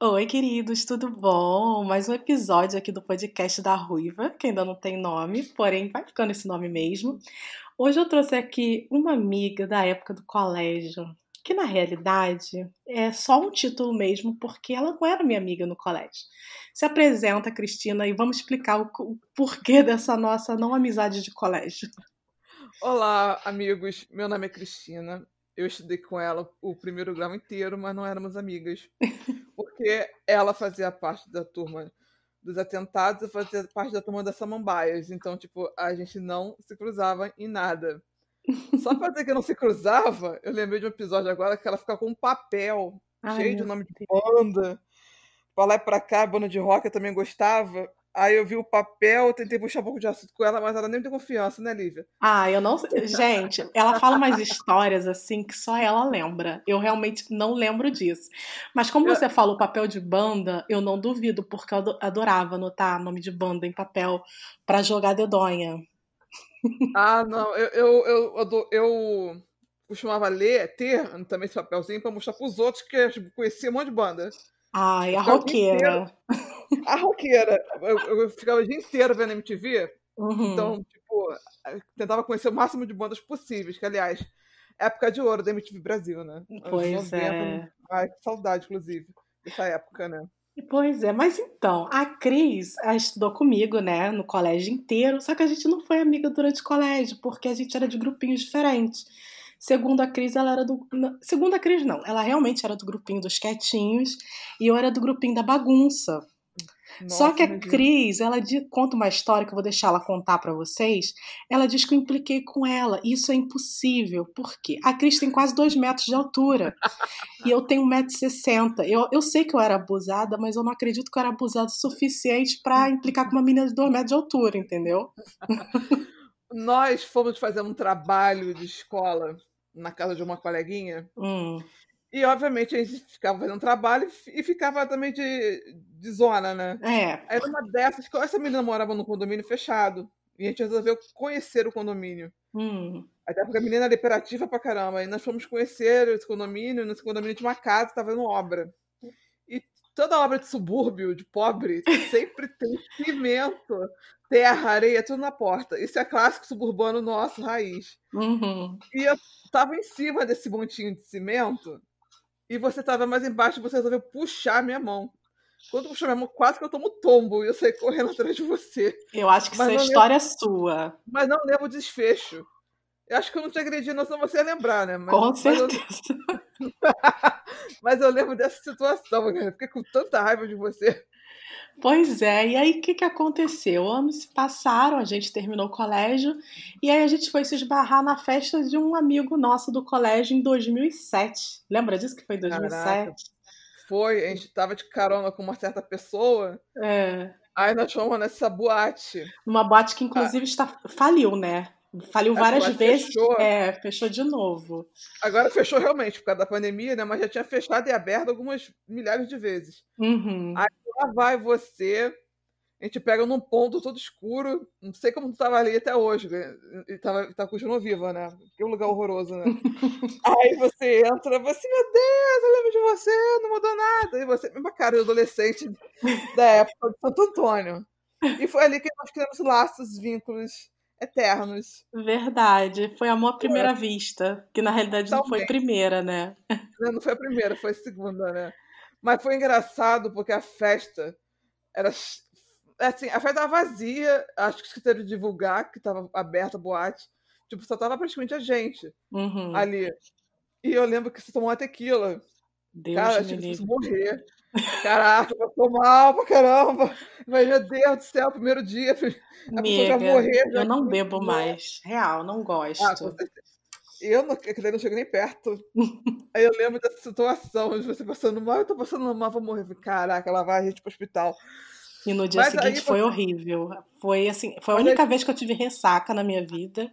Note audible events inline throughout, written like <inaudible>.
Oi, queridos, tudo bom? Mais um episódio aqui do podcast da Ruiva, que ainda não tem nome, porém vai ficando esse nome mesmo. Hoje eu trouxe aqui uma amiga da época do colégio, que na realidade é só um título mesmo, porque ela não era minha amiga no colégio. Se apresenta, Cristina, e vamos explicar o, porquê <laughs> dessa nossa não amizade de colégio. Olá, amigos. Meu nome é Cristina. Eu estudei com ela o primeiro grau inteiro, mas não éramos amigas. <laughs> Porque ela fazia parte da turma dos atentados e fazia parte da turma das samambaias. Então, tipo, a gente não se cruzava em nada. Só pra dizer que não se cruzava, eu lembrei de um episódio agora que ela fica com um papel Ai, cheio de nome de banda. Pra lá e pra cá, banda de rock eu também gostava. Aí eu vi o papel, tentei puxar um pouco de assunto com ela, mas ela nem tem confiança, né, Lívia? Ah, eu não. Gente, ela fala umas histórias assim que só ela lembra. Eu realmente não lembro disso. Mas como eu... você falou papel de banda, eu não duvido, porque eu adorava anotar nome de banda em papel para jogar dedonha. Ah, não, eu, eu, eu, eu, eu costumava ler, ter também esse papelzinho para mostrar pros outros que eu conhecia um monte de banda. Ai, a roqueira. <laughs> A roqueira. Eu, eu, ficava o dia inteiro vendo MTV. Uhum. Então, tipo, tentava conhecer o máximo de bandas possíveis. Que, aliás, época de ouro da MTV Brasil, né? Pois 90. é. Ai, que saudade, inclusive, dessa época, né? Pois é, mas então, a Cris a estudou comigo, né, no colégio inteiro, só que a gente não foi amiga durante o colégio, porque a gente era de grupinhos diferentes. Segundo a Cris, ela era do. Segundo a Cris, não. Ela realmente era do grupinho dos quietinhos e eu era do grupinho da bagunça. Nossa, Só que a Cris, ela conta uma história que eu vou deixar ela contar para vocês. Ela diz que eu impliquei com ela. Isso é impossível. Por quê? A Cris tem quase dois metros de altura e eu tenho 1,60m. Eu, eu sei que eu era abusada, mas eu não acredito que eu era abusada o suficiente para implicar com uma menina de dois metros de altura, entendeu? Nós fomos fazer um trabalho de escola na casa de uma coleguinha. Hum. E, obviamente, a gente ficava fazendo trabalho e ficava também de, de zona, né? É. Aí, numa dessas, essa menina morava num condomínio fechado. E a gente resolveu conhecer o condomínio. Hum. Até porque a menina era imperativa pra caramba. E nós fomos conhecer esse condomínio. Nesse condomínio tinha uma casa que estava fazendo obra. E toda obra de subúrbio, de pobre, <laughs> sempre tem cimento, terra, areia, tudo na porta. Isso é clássico suburbano nosso, raiz. Uhum. E eu tava em cima desse montinho de cimento e você tava mais embaixo e você resolveu puxar minha mão. Quando puxou minha mão, quase que eu tomo tombo e eu saí correndo <laughs> atrás de você. Eu acho que essa história lembro... é sua. Mas não lembro o desfecho. Eu acho que eu não te agredi, não, senão você ia lembrar, né? Mas, Com certeza. Mas eu... <laughs> mas eu lembro dessa situação, eu fiquei com tanta raiva de você. Pois é, e aí o que, que aconteceu? Anos se passaram, a gente terminou o colégio e aí a gente foi se esbarrar na festa de um amigo nosso do colégio em 2007. Lembra disso que foi em 2007? Caraca, foi, a gente tava de carona com uma certa pessoa. É. Aí nós fomos nessa boate. Uma boate que inclusive ah. está faliu, né? Faliu várias vezes. Fechou. É, fechou de novo. Agora fechou realmente por causa da pandemia, né? Mas já tinha fechado e aberto algumas milhares de vezes. Uhum. Aí lá vai você. A gente pega num ponto todo escuro. Não sei como tu tava ali até hoje. Né? E tava, tá continuando viva, né? Que lugar horroroso, né? <laughs> Aí você entra, você, meu Deus, eu lembro de você, não mudou nada. E você, mesma cara de adolescente da época de Santo Antônio. E foi ali que nós criamos laços, vínculos eternos. Verdade. Foi amor à primeira vista. Que na realidade não foi primeira, né? Não, foi a primeira, foi a segunda, né? Mas foi engraçado porque a festa era. Assim, a festa estava vazia. Acho que esqueceram de divulgar que estava aberta a boate. Tipo, só tava praticamente a gente uhum. ali. E eu lembro que você tomou uma tequila. Deus Cara, que fosse morrer. Caraca, passou mal pra caramba. Mas, meu Deus do céu, primeiro dia, a Amiga, pessoa já morrer. Já eu não bebo mais. Real, não gosto. Ah, eu não, aquele não chego nem perto. <laughs> Aí eu lembro dessa situação, de você passando mal, eu tô passando mal, vou morrer. Caraca, ela vai a gente pro hospital. E no dia Mas seguinte foi você... horrível. Foi assim, foi a única aí... vez que eu tive ressaca na minha vida.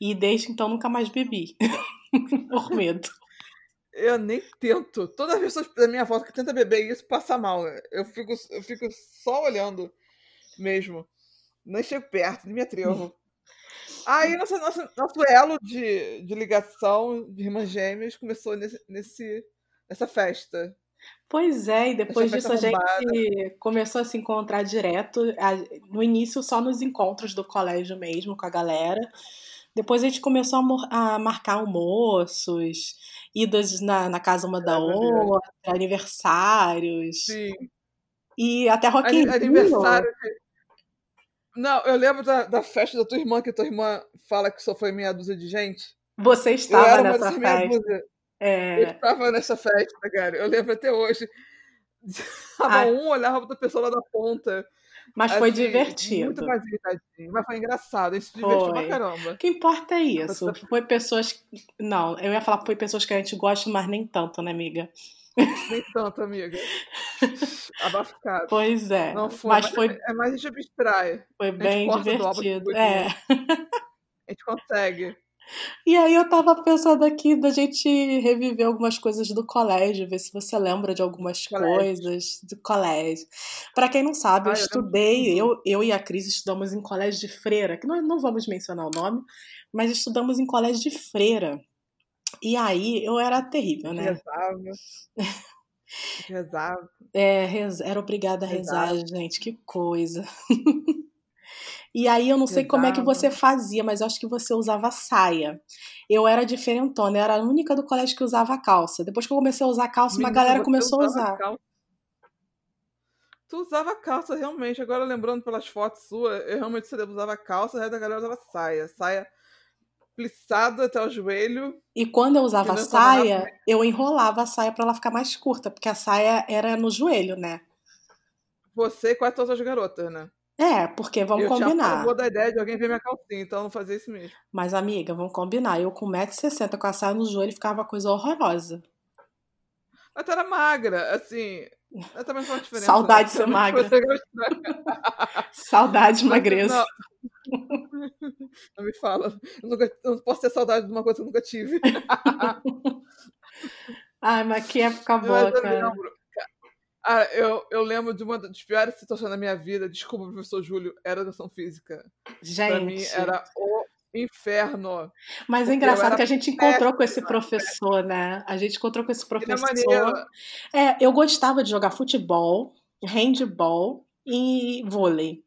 E desde então nunca mais bebi. <laughs> Por medo. Eu nem tento. Todas as pessoas da minha volta que tenta beber isso passa mal. Eu fico, eu fico só olhando mesmo. Nem chego perto, nem me atrevo. <laughs> Aí nosso, nosso, nosso elo de, de ligação de irmãs gêmeas começou nesse, nesse, nessa festa. Pois é, e depois disso a gente começou a se encontrar direto. No início, só nos encontros do colégio mesmo, com a galera. Depois a gente começou a, a marcar almoços, idas na, na casa uma da outra, aniversários. Sim. E até Rock in Aniversário. Não, eu lembro da, da festa da tua irmã, que tua irmã fala que só foi meia dúzia de gente. Você estava nessa festa. É... Eu estava nessa festa, cara. Eu lembro até hoje. <laughs> Tava um olhava pra pessoa lá da ponta. Mas assim, foi divertido. Muito mais irritadinho. Mas foi engraçado. Se divertiu pra caramba. O que importa é isso. Foi pessoas. Não, eu ia falar que foi pessoas que a gente gosta, mas nem tanto, né, amiga? Nem tanto, amiga. <laughs> Abafado. Pois é. Não foi, mas, mas foi. É mais a gente abstrai. Foi bem divertido. É. A gente consegue. E aí eu tava pensando aqui da gente reviver algumas coisas do colégio, ver se você lembra de algumas colégio. coisas do colégio. Para quem não sabe, eu estudei, eu, eu e a Cris estudamos em colégio de freira, que nós não vamos mencionar o nome, mas estudamos em colégio de freira. E aí eu era terrível, né? Rezava. <laughs> Rezava. É, era obrigada a rezar, Rezava. gente, que coisa. <laughs> E aí eu não sei como é que você fazia, mas eu acho que você usava saia. Eu era diferentona, eu era a única do colégio que usava calça. Depois que eu comecei a usar calça, Menina, uma galera começou a usar. Calça. Tu usava calça realmente, agora lembrando pelas fotos suas, eu realmente você usava calça, o resto da galera usava saia. Saia plissada até o joelho. E quando eu usava saia, eu enrolava a saia para ela ficar mais curta, porque a saia era no joelho, né? Você e quase todas as garotas, né? É, porque vamos eu combinar. Eu vou da ideia de alguém ver minha calcinha, então eu não fazia isso mesmo. Mas, amiga, vamos combinar. Eu com 1,60m com a saia no joelho ficava uma coisa horrorosa. Mas tu era magra, assim. Eu também não diferença. Saudade de ser magra. <laughs> Saudade de magreza. Não. <laughs> não me fala. Eu, nunca, eu não posso ter saudade de uma coisa que eu nunca tive. <laughs> Ai, mas que época boa, cara. Lembro. Ah, eu, eu lembro de uma das piores situações da minha vida. Desculpa, professor Júlio, era educação física. Gente. Pra mim era o inferno. Mas é engraçado que a gente encontrou com esse professor, né? A gente encontrou com esse professor. É, eu gostava de jogar futebol, handball e vôlei.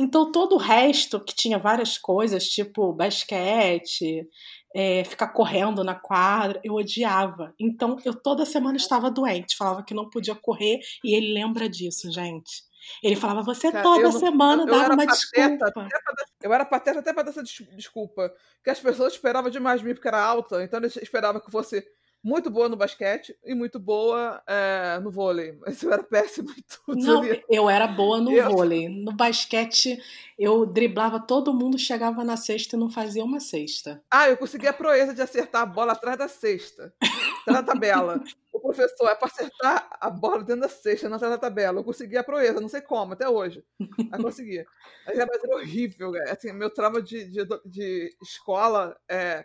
Então todo o resto que tinha várias coisas, tipo basquete, é, ficar correndo na quadra, eu odiava. Então eu toda semana estava doente, falava que não podia correr e ele lembra disso, gente. Ele falava, você Cara, toda semana eu, eu dava uma desculpa. eu era pateta até para dar essa desculpa. Que as pessoas esperavam demais de mim porque era alta, então eles esperavam que fosse muito boa no basquete e muito boa é, no vôlei. Mas <laughs> eu era péssima em tudo. Não, eu era boa no eu... vôlei. No basquete, eu driblava todo mundo, chegava na cesta e não fazia uma cesta. Ah, eu conseguia a proeza de acertar a bola atrás da cesta, atrás da tabela. <laughs> o professor é para acertar a bola dentro da cesta, não atrás da tabela. Eu conseguia a proeza, não sei como, até hoje. Mas conseguia. Mas era horrível, assim, meu trauma de, de, de escola é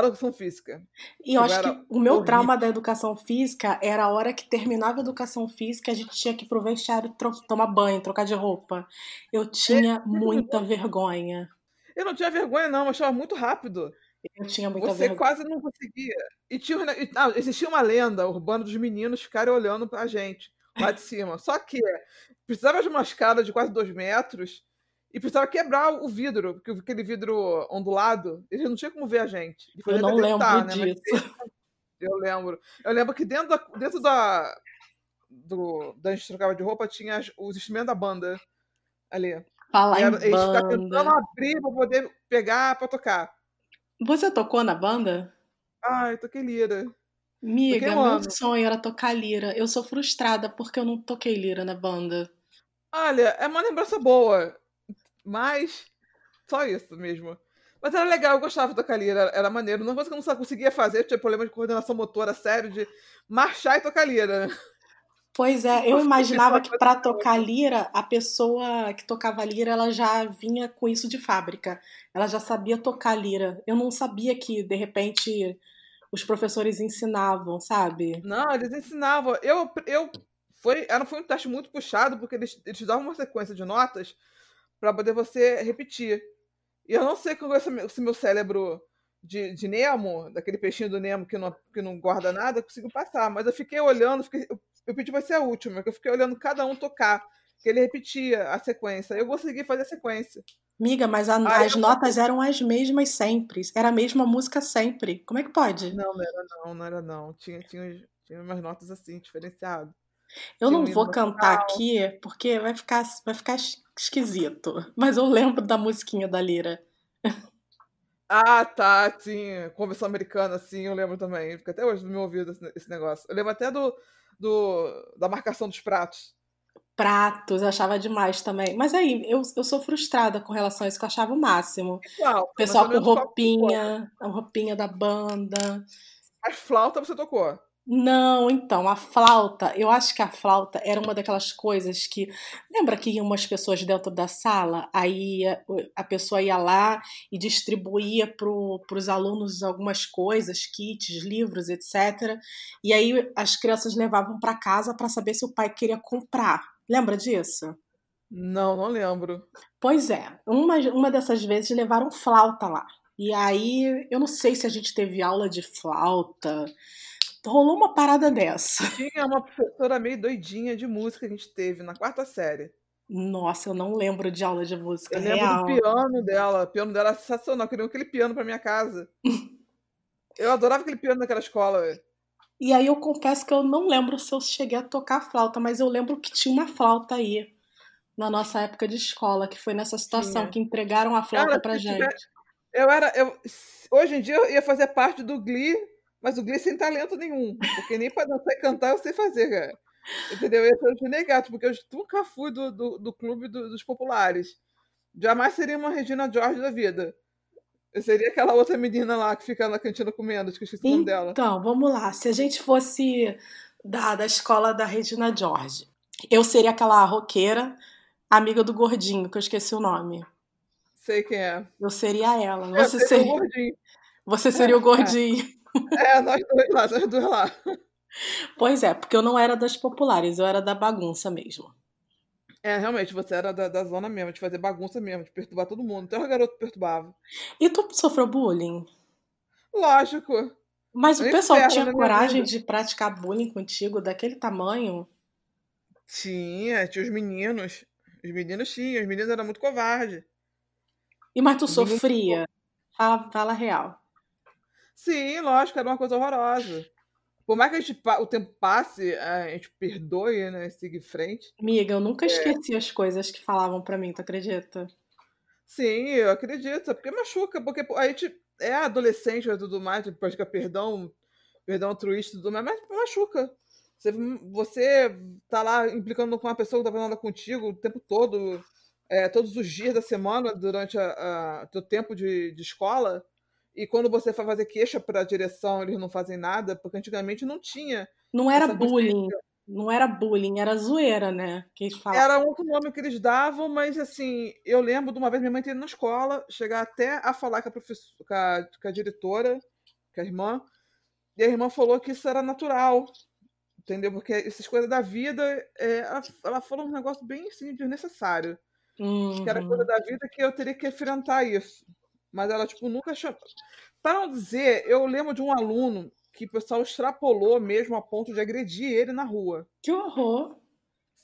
a educação física. E eu acho que o meu horrível. trauma da educação física era a hora que terminava a educação física, a gente tinha que ir pro vestiário tomar banho, trocar de roupa. Eu tinha é. muita vergonha. Eu não tinha vergonha, não, eu achava muito rápido. Eu tinha muita Você vergonha. quase não conseguia. E tinha, ah, existia uma lenda urbana dos meninos ficarem olhando pra gente lá de cima. Só que precisava de uma escada de quase dois metros e precisava quebrar o vidro, porque aquele vidro ondulado, ele não tinha como ver a gente. Eu não lembro né? disso. <laughs> eu lembro. Eu lembro que dentro da, dentro da, do, da gente trocava de roupa tinha os instrumentos da banda ali. Falar era, em banda. Eles tentando abrir pra poder pegar pra tocar. Você tocou na banda? Ah, eu toquei lira. Miga, meu ano. sonho era tocar lira. Eu sou frustrada porque eu não toquei lira na banda. Olha, é uma lembrança boa. Mas só isso mesmo. Mas era legal, eu gostava da lira, era, era maneiro. Uma coisa que eu não conseguia fazer, tinha problema de coordenação motora sério, de marchar e tocar lira. Pois é, <laughs> eu imaginava que para tocar lira, a pessoa que tocava lira, ela já vinha com isso de fábrica. Ela já sabia tocar lira. Eu não sabia que, de repente, os professores ensinavam, sabe? Não, eles ensinavam. Eu, eu foi, era, foi um teste muito puxado, porque eles, eles davam uma sequência de notas para poder você repetir. E eu não sei como esse, esse meu cérebro de, de, Nemo, daquele peixinho do Nemo que não, que não guarda nada, conseguiu passar. Mas eu fiquei olhando, fiquei, eu eu pedi pra ser a última, que eu fiquei olhando cada um tocar, que ele repetia a sequência. Eu consegui fazer a sequência. Miga, mas a, as notas eram as mesmas sempre. Era a mesma música sempre. Como é que pode? Não, não era não, não era não. Tinha, tinha, tinha umas notas assim, diferenciadas. Eu não vou cantar aqui porque vai ficar, vai ficar esquisito. Mas eu lembro da musiquinha da Lira. Ah, tá, sim. Conversão americana, sim, eu lembro também. Fica até hoje no meu ouvido esse negócio. Eu lembro até do, do da marcação dos pratos. Pratos, eu achava demais também. Mas aí, eu, eu sou frustrada com relação a isso, que eu achava o máximo. O pessoal com roupinha, a roupinha da banda. As flautas você tocou? Não, então, a flauta, eu acho que a flauta era uma daquelas coisas que. Lembra que iam umas pessoas dentro da sala? Aí a pessoa ia lá e distribuía para os alunos algumas coisas, kits, livros, etc. E aí as crianças levavam para casa para saber se o pai queria comprar. Lembra disso? Não, não lembro. Pois é, uma, uma dessas vezes levaram flauta lá. E aí, eu não sei se a gente teve aula de flauta rolou uma parada dessa. Tinha uma professora meio doidinha de música que a gente teve na quarta série. Nossa, eu não lembro de aula de música eu real. lembro do piano dela. O piano dela era sensacional. Eu queria aquele piano pra minha casa. eu adorava aquele piano naquela escola. E aí eu confesso que eu não lembro se eu cheguei a tocar flauta, mas eu lembro que tinha uma flauta aí na nossa época de escola, que foi nessa situação que entregaram a flauta Cara, pra gente. Tiver... Eu era. Eu... Hoje em dia eu ia fazer parte do Glee mas o Glee sem talento nenhum. Porque nem para dançar e cantar eu sei fazer, cara. Entendeu? Esse é o negato, porque eu nunca fui do, do, do clube do, dos populares. Jamais seria uma Regina George da vida. Eu seria aquela outra menina lá que fica na cantina comendo, que eu esqueci o nome dela. Então, vamos lá. Se a gente fosse da, da escola da Regina George, eu seria aquela roqueira, amiga do gordinho, que eu esqueci o nome. Sei quem é. Eu seria ela. Você seria, seria... Você seria o gordinho. É. É, nós dois lá, nós dois lá. Pois é, porque eu não era das populares, eu era da bagunça mesmo. É, realmente, você era da, da zona mesmo, de fazer bagunça mesmo, de perturbar todo mundo. Até o garoto perturbava. E tu sofreu bullying? Lógico. Mas o pessoal tinha coragem de praticar bullying contigo daquele tamanho? Tinha, tinha os meninos. Os meninos tinham, os meninos eram muito covardes. E mas tu sofria? Fala, fala real. Sim, lógico, era uma coisa horrorosa. Por mais que a gente, o tempo passe, a gente perdoe, né? Siga em frente. Amiga, eu nunca é. esqueci as coisas que falavam para mim, tu acredita? Sim, eu acredito. Porque machuca, porque a gente é adolescente e tudo mais, depois que perdão, perdão altruísta e tudo mais, mas machuca. Você, você tá lá implicando com uma pessoa que tá fazendo nada contigo o tempo todo, é, todos os dias da semana, durante o teu tempo de, de escola. E quando você vai fazer queixa para a direção, eles não fazem nada, porque antigamente não tinha. Não era bullying. Não era bullying, era zoeira, né? Que eles Era outro nome que eles davam, mas assim, eu lembro de uma vez minha mãe ter ido na escola, chegar até a falar com a, professora, com a, com a diretora, com a irmã, e a irmã falou que isso era natural, entendeu? Porque essas coisas da vida, é, ela, ela falou um negócio bem assim, desnecessário. Uhum. Que era coisa uhum. da vida que eu teria que enfrentar isso. Mas ela, tipo, nunca chamou. Para não dizer, eu lembro de um aluno que o pessoal extrapolou mesmo a ponto de agredir ele na rua. Que horror!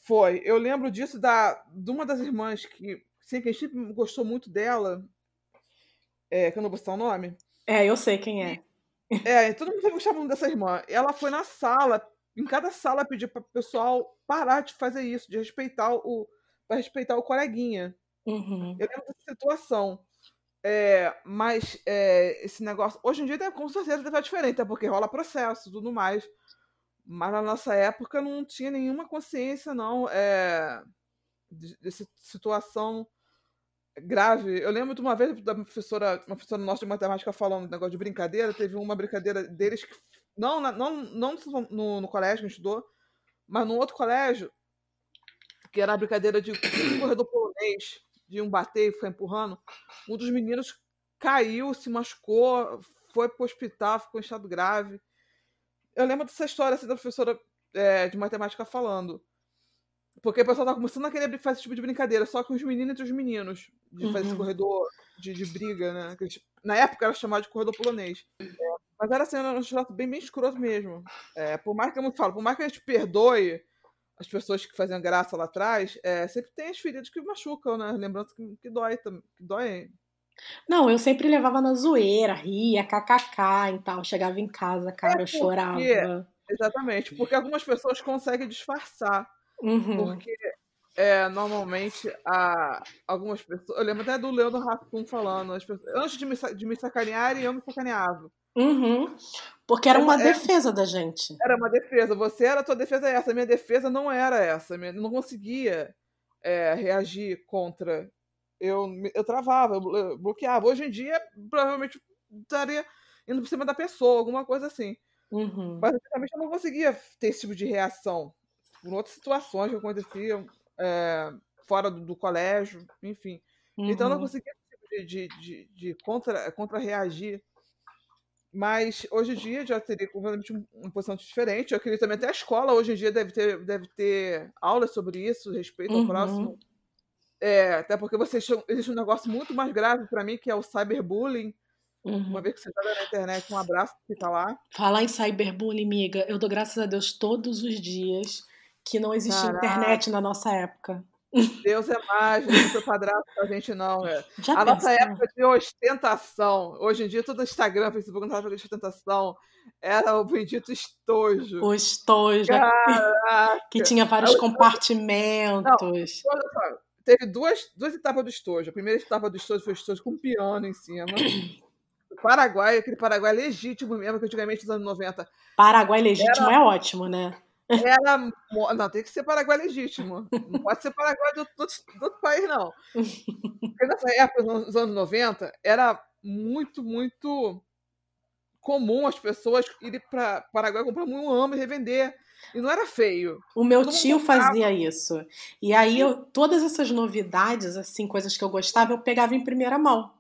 Foi. Eu lembro disso da, de uma das irmãs que, sim, que a gente gostou muito dela. É, que eu não vou citar o nome. É, eu sei quem é. É, todo mundo gostava muito dessa irmã. Ela foi na sala, em cada sala pedir para o pessoal parar de fazer isso, de respeitar o, para respeitar o coleguinha. Uhum. Eu lembro dessa situação. É, mas é, esse negócio. Hoje em dia, com certeza, deve estar diferente, porque rola processo e tudo mais. Mas na nossa época não tinha nenhuma consciência, não, é, dessa situação grave. Eu lembro de uma vez da professora, uma professora nossa de matemática falando um negócio de brincadeira. Teve uma brincadeira deles que. Não, não, não no, no colégio que estudou, mas num outro colégio, que era a brincadeira de <coughs> corredor polonês de um bater e foi empurrando, um dos meninos caiu, se machucou, foi para o hospital, ficou em estado grave. Eu lembro dessa história assim, da professora é, de matemática falando. Porque o pessoal estava começando a querer fazer esse tipo de brincadeira, só que os meninos entre os meninos, de fazer esse uhum. corredor de, de briga, né? Na época era chamado de corredor polonês. Mas era assim, era um trato bem, bem escroto mesmo. É, por mais que eu falo, por mais que a gente perdoe as pessoas que faziam graça lá atrás, é, sempre tem as feridas que machucam, né? Lembrando que, que dói, que dói. Não, eu sempre levava na zoeira, ria, kkk e tal. Chegava em casa, cara, é eu chorava. Exatamente, porque algumas pessoas conseguem disfarçar. Uhum. Porque é, normalmente a, algumas pessoas. Eu lembro até do Leandro Rassum falando, pessoas, antes de me, de me sacanearem, eu me sacaneava. Uhum. Porque era uma é, defesa da gente. Era uma defesa. Você era a tua defesa é essa. A minha defesa não era essa. Eu não conseguia é, reagir contra. Eu, eu travava, eu bloqueava. Hoje em dia, provavelmente estaria indo por cima da pessoa, alguma coisa assim. Uhum. Mas antigamente eu não conseguia ter esse tipo de reação. Por outras situações que aconteciam é, fora do, do, colégio, enfim. Uhum. Então eu não uhum. conseguia de, de, de, de contra, contra reagir mas hoje em dia já teria completamente uma posição diferente. Eu acredito também até a escola hoje em dia deve ter, deve ter aulas sobre isso, respeito ao uhum. próximo. É, até porque você, existe um negócio muito mais grave para mim, que é o cyberbullying. Uhum. Uma vez que você joga na internet, um abraço que tá lá. Falar em cyberbullying, amiga, eu dou graças a Deus todos os dias que não existe Caraca. internet na nossa época. Deus é mágico, não foi padrasto pra gente, não. É. a nossa época de ostentação, hoje em dia todo Instagram, Facebook não tava de ostentação, era o bendito estojo. O estojo. Caraca. Que tinha vários compartimentos. Não, teve duas, duas etapas do estojo. A primeira etapa do estojo foi o estojo com piano em cima. O Paraguai, aquele Paraguai legítimo mesmo, que antigamente nos anos 90. Paraguai legítimo era... é ótimo, né? Era. Não, tem que ser Paraguai legítimo. Não pode ser Paraguai do, do, do outro país, não. Porque nessa época, nos anos 90, era muito, muito comum as pessoas irem para Paraguai comprar um amo e revender. E não era feio. O meu Todo tio fazia isso. E aí, eu, todas essas novidades, assim, coisas que eu gostava, eu pegava em primeira mão.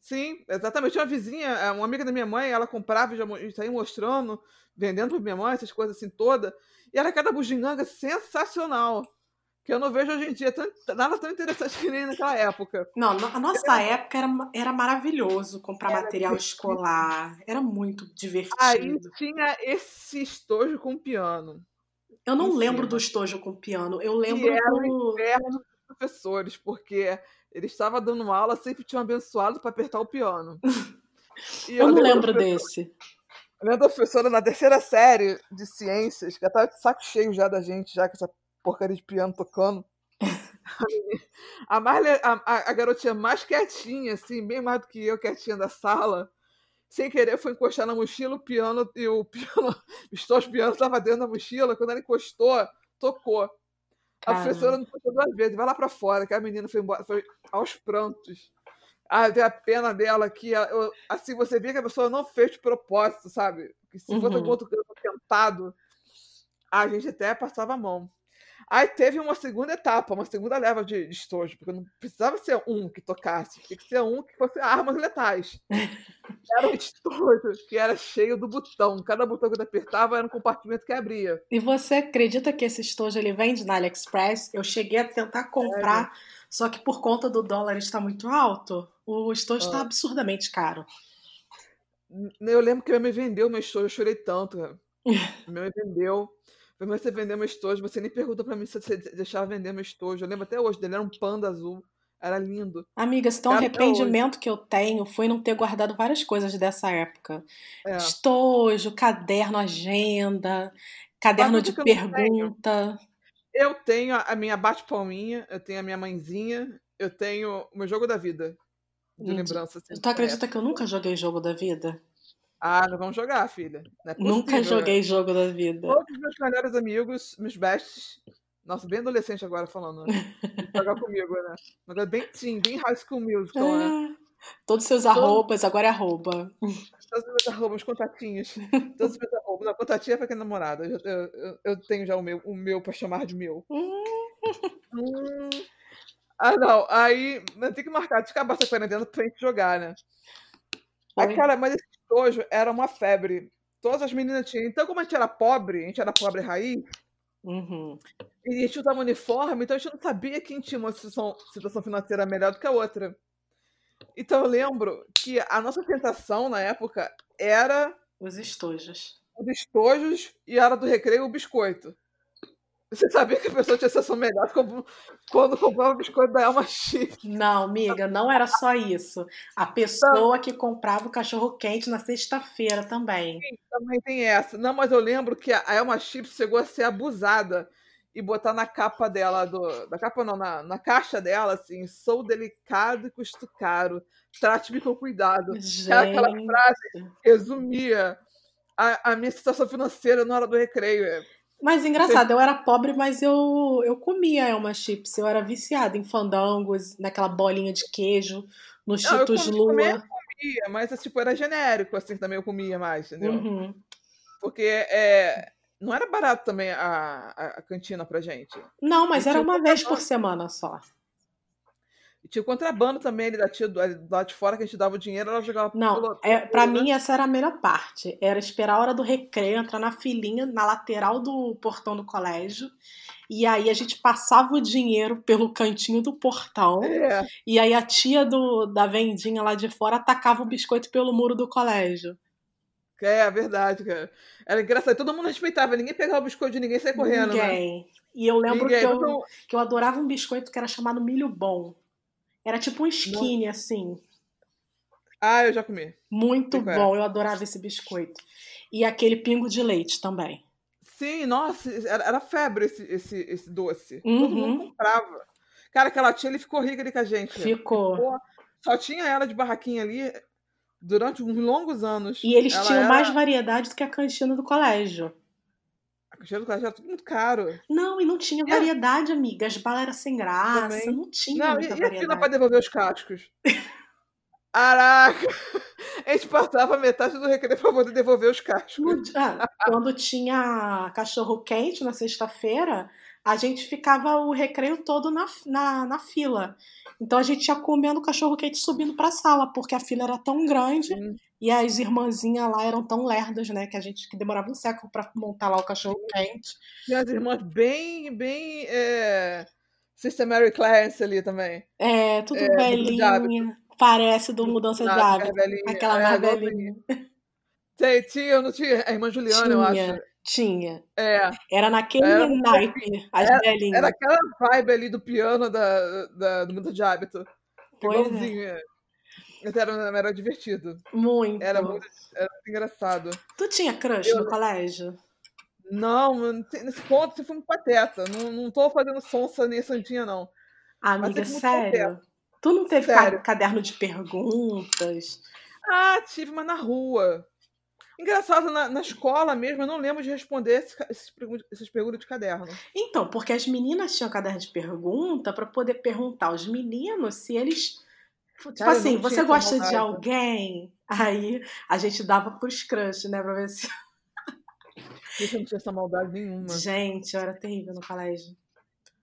Sim, exatamente. Tinha uma vizinha, é, uma amiga da minha mãe, ela comprava e já saía mostrando, vendendo para minha mãe, essas coisas assim toda. E era cada bugiganga sensacional. Que eu não vejo hoje em dia tão, nada tão interessante que nem naquela época. Não, a nossa era... época era, era maravilhoso comprar era material divertido. escolar. Era muito divertido. Aí tinha esse estojo com piano. Eu não lembro do estojo com piano. Eu lembro e era do. Inferno dos professores, porque ele estava dando aula, sempre tinham abençoado para apertar o piano. <laughs> eu, eu, não lembro desse. Minha professora na terceira série de ciências, que tava de saco cheio já da gente, já com essa porcaria de piano tocando. <laughs> a, a, a, garotinha mais quietinha, assim, bem mais do que eu, quietinha da sala, sem querer foi encostar na mochila o piano e o piano, <laughs> os pianos estavam dentro da mochila. Quando ela encostou, tocou. Caramba. A professora não encostou duas vezes, vai lá para fora, que a menina foi embora, foi aos prantos. Ah, tem a pena dela que eu, assim você vê que a pessoa não fez de propósito, sabe? Que se fosse algum uhum. outro tentado, a gente até passava a mão. Aí teve uma segunda etapa, uma segunda leva de, de estojo, porque não precisava ser um que tocasse, tinha que ser um que fosse armas letais. <laughs> Era um estojo que era cheio do botão. Cada botão que eu apertava era um compartimento que abria. E você acredita que esse estojo ele vende na AliExpress? Eu cheguei a tentar comprar, é. só que por conta do dólar estar muito alto, o estojo está ah. absurdamente caro. Eu lembro que minha mãe vendeu meu estojo, eu chorei tanto. <laughs> Minha mãe vendeu. Mas você vendeu meu estojo, você nem perguntou para mim se você deixava vender meu estojo. Eu lembro até hoje dele, era um panda azul. Era lindo. Amiga, se tem um arrependimento que eu tenho foi não ter guardado várias coisas dessa época. É. Estojo, caderno, agenda, caderno de pergunta. Eu tenho a minha bate-palminha, eu tenho a minha mãezinha, eu tenho o meu jogo da vida de Gente, lembrança. Assim, tu acredita que eu nunca joguei jogo da vida? Ah, nós vamos jogar, filha. É nunca joguei jogo da vida. Todos os meus melhores amigos, meus bestes. Nossa, bem adolescente agora falando. Né? Jogar comigo, né? Agora bem sim, bem high school musical, né? Ah, todos seus arrobas, agora é arroba. Todos os meus arrobas, contatinhos. Todos os meus arrobas. Não, contatinha é pra quem é namorada. Eu, eu, eu, tenho já o meu, o meu pra chamar de meu. hum. Ah, não. Aí, tem que marcar de acabar essa quarentena pra gente jogar, né? Aí, cara, mas esse estojo era uma febre. Todas as meninas tinham. Então, como a gente era pobre, a gente era pobre raiz, uhum. e a gente usava uniforme, então a gente não sabia quem tinha uma situação, situação financeira melhor do que a outra. Então eu lembro que a nossa tentação na época era Os estojos. Os estojos e a hora do recreio, o biscoito. Você sabia que a pessoa tinha sensação melhor quando comprava biscoito da Elma Chip? Não, amiga, não era só isso. A pessoa que comprava o cachorro quente na sexta-feira também. Sim, também tem essa. Não, mas eu lembro que a Elma Chips chegou a ser abusada e botar na capa dela, do, da capa não, na, na caixa dela, assim, sou delicado e custo caro, trate-me com cuidado. Gente. Aquela frase resumia a, a minha situação financeira na hora do recreio. Mas engraçado, eu era pobre, mas eu, eu comia Elma Chips. Eu era viciada em fandangos, naquela bolinha de queijo, nos Cheetos Lua. Eu comia, mas tipo, era genérico, assim, também eu comia mais, entendeu? Uhum. Porque é, não era barato também a, a, a cantina pra gente. Não, mas era uma vez por semana só. E tinha o contrabando também ali da tia do, lado de fora que a gente dava o dinheiro, ela jogava Não, é, pra né? mim essa era a melhor parte. Era esperar a hora do recreio, entrar na filinha, na lateral do portão do colégio. E aí a gente passava o dinheiro pelo cantinho do portão. É. E aí a tia do, da vendinha lá de fora atacava o biscoito pelo muro do colégio. É, é verdade, cara. Era engraçado, todo mundo respeitava, ninguém pegava o biscoito de ninguém e saia correndo. Né? Ninguém. Né? E eu lembro que eu, que eu adorava um biscoito que era chamado milho bom. Era tipo um skinny, assim. Ah, eu já comi. Muito bom, eu adorava esse biscoito. E aquele pingo de leite também. Sim, nossa, era, era febre esse, esse, esse doce. Uhum. Todo mundo uhum. comprava. Cara, aquela tia, ele ficou rica ali com a gente. Ficou. ficou. Só tinha ela de barraquinha ali durante uns longos anos. E eles ela tinham era... mais variedade do que a cantina do colégio. Do colégio era tudo muito caro. Não, e não tinha variedade, é. amiga. As balas eram sem graça, Também. não tinha não, muita e, variedade. E a fila pra devolver os cascos? <laughs> Caraca! <laughs> A gente passava metade do recreio pra poder devolver os cascos. Ah, quando tinha cachorro quente na sexta-feira, a gente ficava o recreio todo na, na, na fila. Então a gente ia comendo cachorro quente subindo para a sala, porque a fila era tão grande hum. e as irmãzinhas lá eram tão lerdas, né? Que a gente que demorava um século para montar lá o cachorro quente. E as irmãs bem, bem. É... Sister Mary Clarence ali também. É, tudo é, velhinha. Parece do Mudança de Hábito. Aquela é, mais velhinha. Tinha, não tinha? A irmã Juliana, tinha. eu acho. Tinha. É. Era naquele era, naipe, as era, velhinhas. Era aquela vibe ali do piano da, da, do mundo de hábito. Pois é. Igualzinho. É. Mas era, era divertido. Muito. Era muito, era engraçado. Tu tinha crush eu, no colégio? Não, nesse ponto você foi um pateta. Não, não tô fazendo sonsa nem santinha, não. Amiga, sério? Tu não teve sério. caderno de perguntas? Ah, tive, mas na rua. Engraçado, na, na, escola mesmo, eu não lembro de responder esses, essas perguntas de caderno. Então, porque as meninas tinham caderno de pergunta para poder perguntar aos meninos se eles. Tipo Cara, assim, você gosta de alguém? Aí a gente dava pros crush, né? Pra ver se. Isso não tinha essa maldade nenhuma. Gente, eu era terrível no colégio.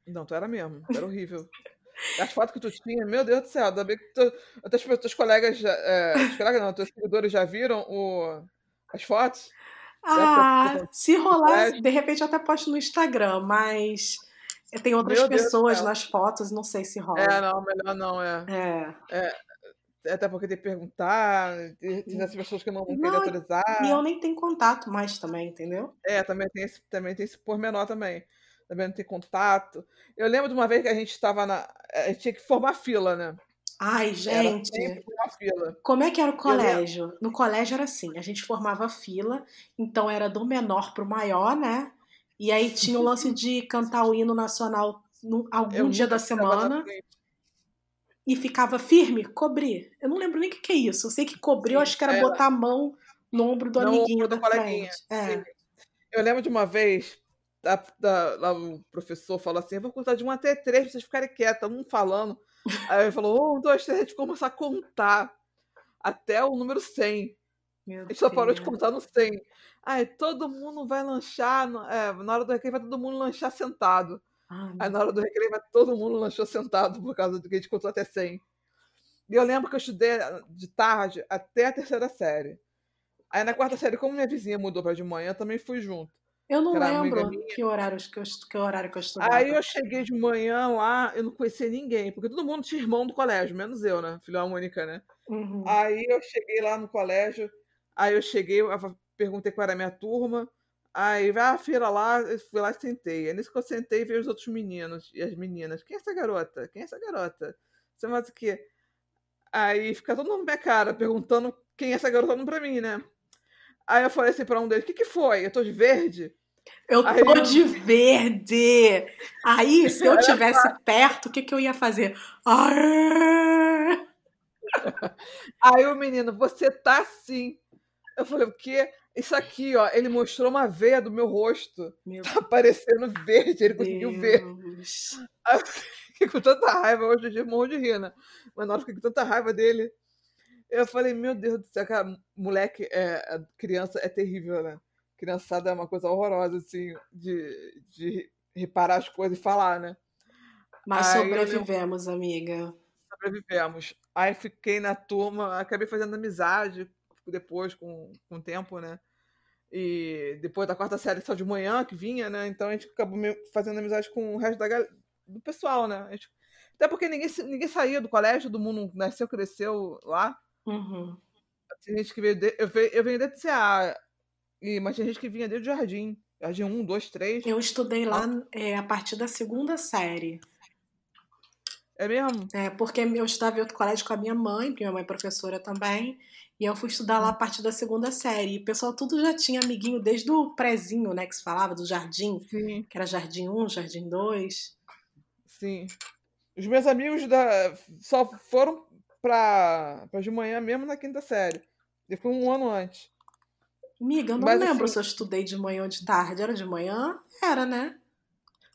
Não, tu era mesmo. Era horrível. As fotos que tu tinha, meu Deus do céu, ainda bem que tu, teus, teus colegas, já, é, colegas não, teus seguidores já viram o, as fotos? Ah, se rolar, de repente eu até posto no Instagram, mas tem outras Meu pessoas nas fotos, não sei se rola. É, não, melhor não, é. É. é até porque tem que perguntar, tem essas pessoas que não vão querer autorizar. E eu nem tenho contato mais também, entendeu? É, também tem esse, também tem esse pormenor também. Também não tem contato. Eu lembro de uma vez que a gente estava na. A gente tinha que formar fila, né? Ai, gente. Como é que era o colégio? No colégio era assim, a gente formava fila, então era do menor pro maior, né? E aí tinha o lance de <laughs> cantar o hino nacional no, algum eu dia da semana. E ficava firme, cobrir. Eu não lembro nem o que, que é isso. Eu sei que cobrir, eu acho que era, era, botar a mão no ombro do no amiguinho ombro do da coleguinha. É. Eu lembro de uma vez, da, da, lá o professor falou assim: eu vou contar de um até três pra vocês ficarem quietos, um falando. Aí ele falou: um, dois, três, a gente começar a contar até o número 100. Meu a gente só parou de contar no 100. Aí todo mundo vai lanchar, é, na hora do recreio vai todo mundo lanchar sentado. Ai, Aí na hora do recreio vai todo mundo lanchou sentado por causa do que a gente contou até 100. E eu lembro que eu estudei de tarde até a terceira série. Aí na quarta série, como minha vizinha mudou para de manhã, eu também fui junto. Eu não lembro que, horários que, eu, que horário que eu estudava. Aí eu cheguei de manhã lá, eu não conhecia ninguém, porque todo mundo tinha irmão do colégio, menos eu, né? Filha única, né? Uhum. Aí eu cheguei lá no colégio, aí eu cheguei, perguntei qual era a minha turma. Aí vai a feira lá, eu fui lá e sentei. Aí nisso que eu sentei, veio os outros meninos e as meninas. Quem é essa garota? Quem é essa garota? Você faz o quê? Aí fica todo mundo na minha cara, perguntando quem é essa garota pra mim, né? Aí eu falei assim pra um deles, o que, que foi? Eu tô de verde? Eu tô Aí, de verde! Aí, se eu tivesse perto, o que, que eu ia fazer? Aí o menino, você tá assim. Eu falei, o quê? Isso aqui, ó, ele mostrou uma veia do meu rosto. Meu tá aparecendo verde, ele conseguiu Deus. ver. Aí eu fiquei com tanta raiva, hoje dia morro de rir, né? Mas na hora eu fiquei com tanta raiva dele. Eu falei, meu Deus do céu, cara, moleque, é, criança é terrível, né? Criançada é uma coisa horrorosa, assim, de, de reparar as coisas e falar, né? Mas Aí sobrevivemos, eu... amiga. Sobrevivemos. Aí fiquei na turma, acabei fazendo amizade depois, com, com o tempo, né? E depois da quarta série só de manhã que vinha, né? Então a gente acabou fazendo amizade com o resto da, do pessoal, né? Gente... até porque ninguém, ninguém saía do colégio, do mundo nasceu, cresceu lá. Uhum. Tem gente que veio. De... Eu, venho, eu venho desde CA, e... mas tinha gente que vinha desde o jardim. Jardim 1, 2, 3. Eu estudei lá é, a partir da segunda série. É mesmo? É, porque eu estudava em outro colégio com a minha mãe, porque minha mãe é professora também. E eu fui estudar lá a partir da segunda série. E o pessoal tudo já tinha amiguinho desde o prézinho, né, que se falava, do jardim. Sim. Que era jardim 1, jardim 2. Sim. Os meus amigos da... só foram pra... pra de manhã mesmo na quinta série. E foi um ano antes. Miga, eu não Mas, lembro assim... se eu estudei de manhã ou de tarde. Era de manhã? Era, né?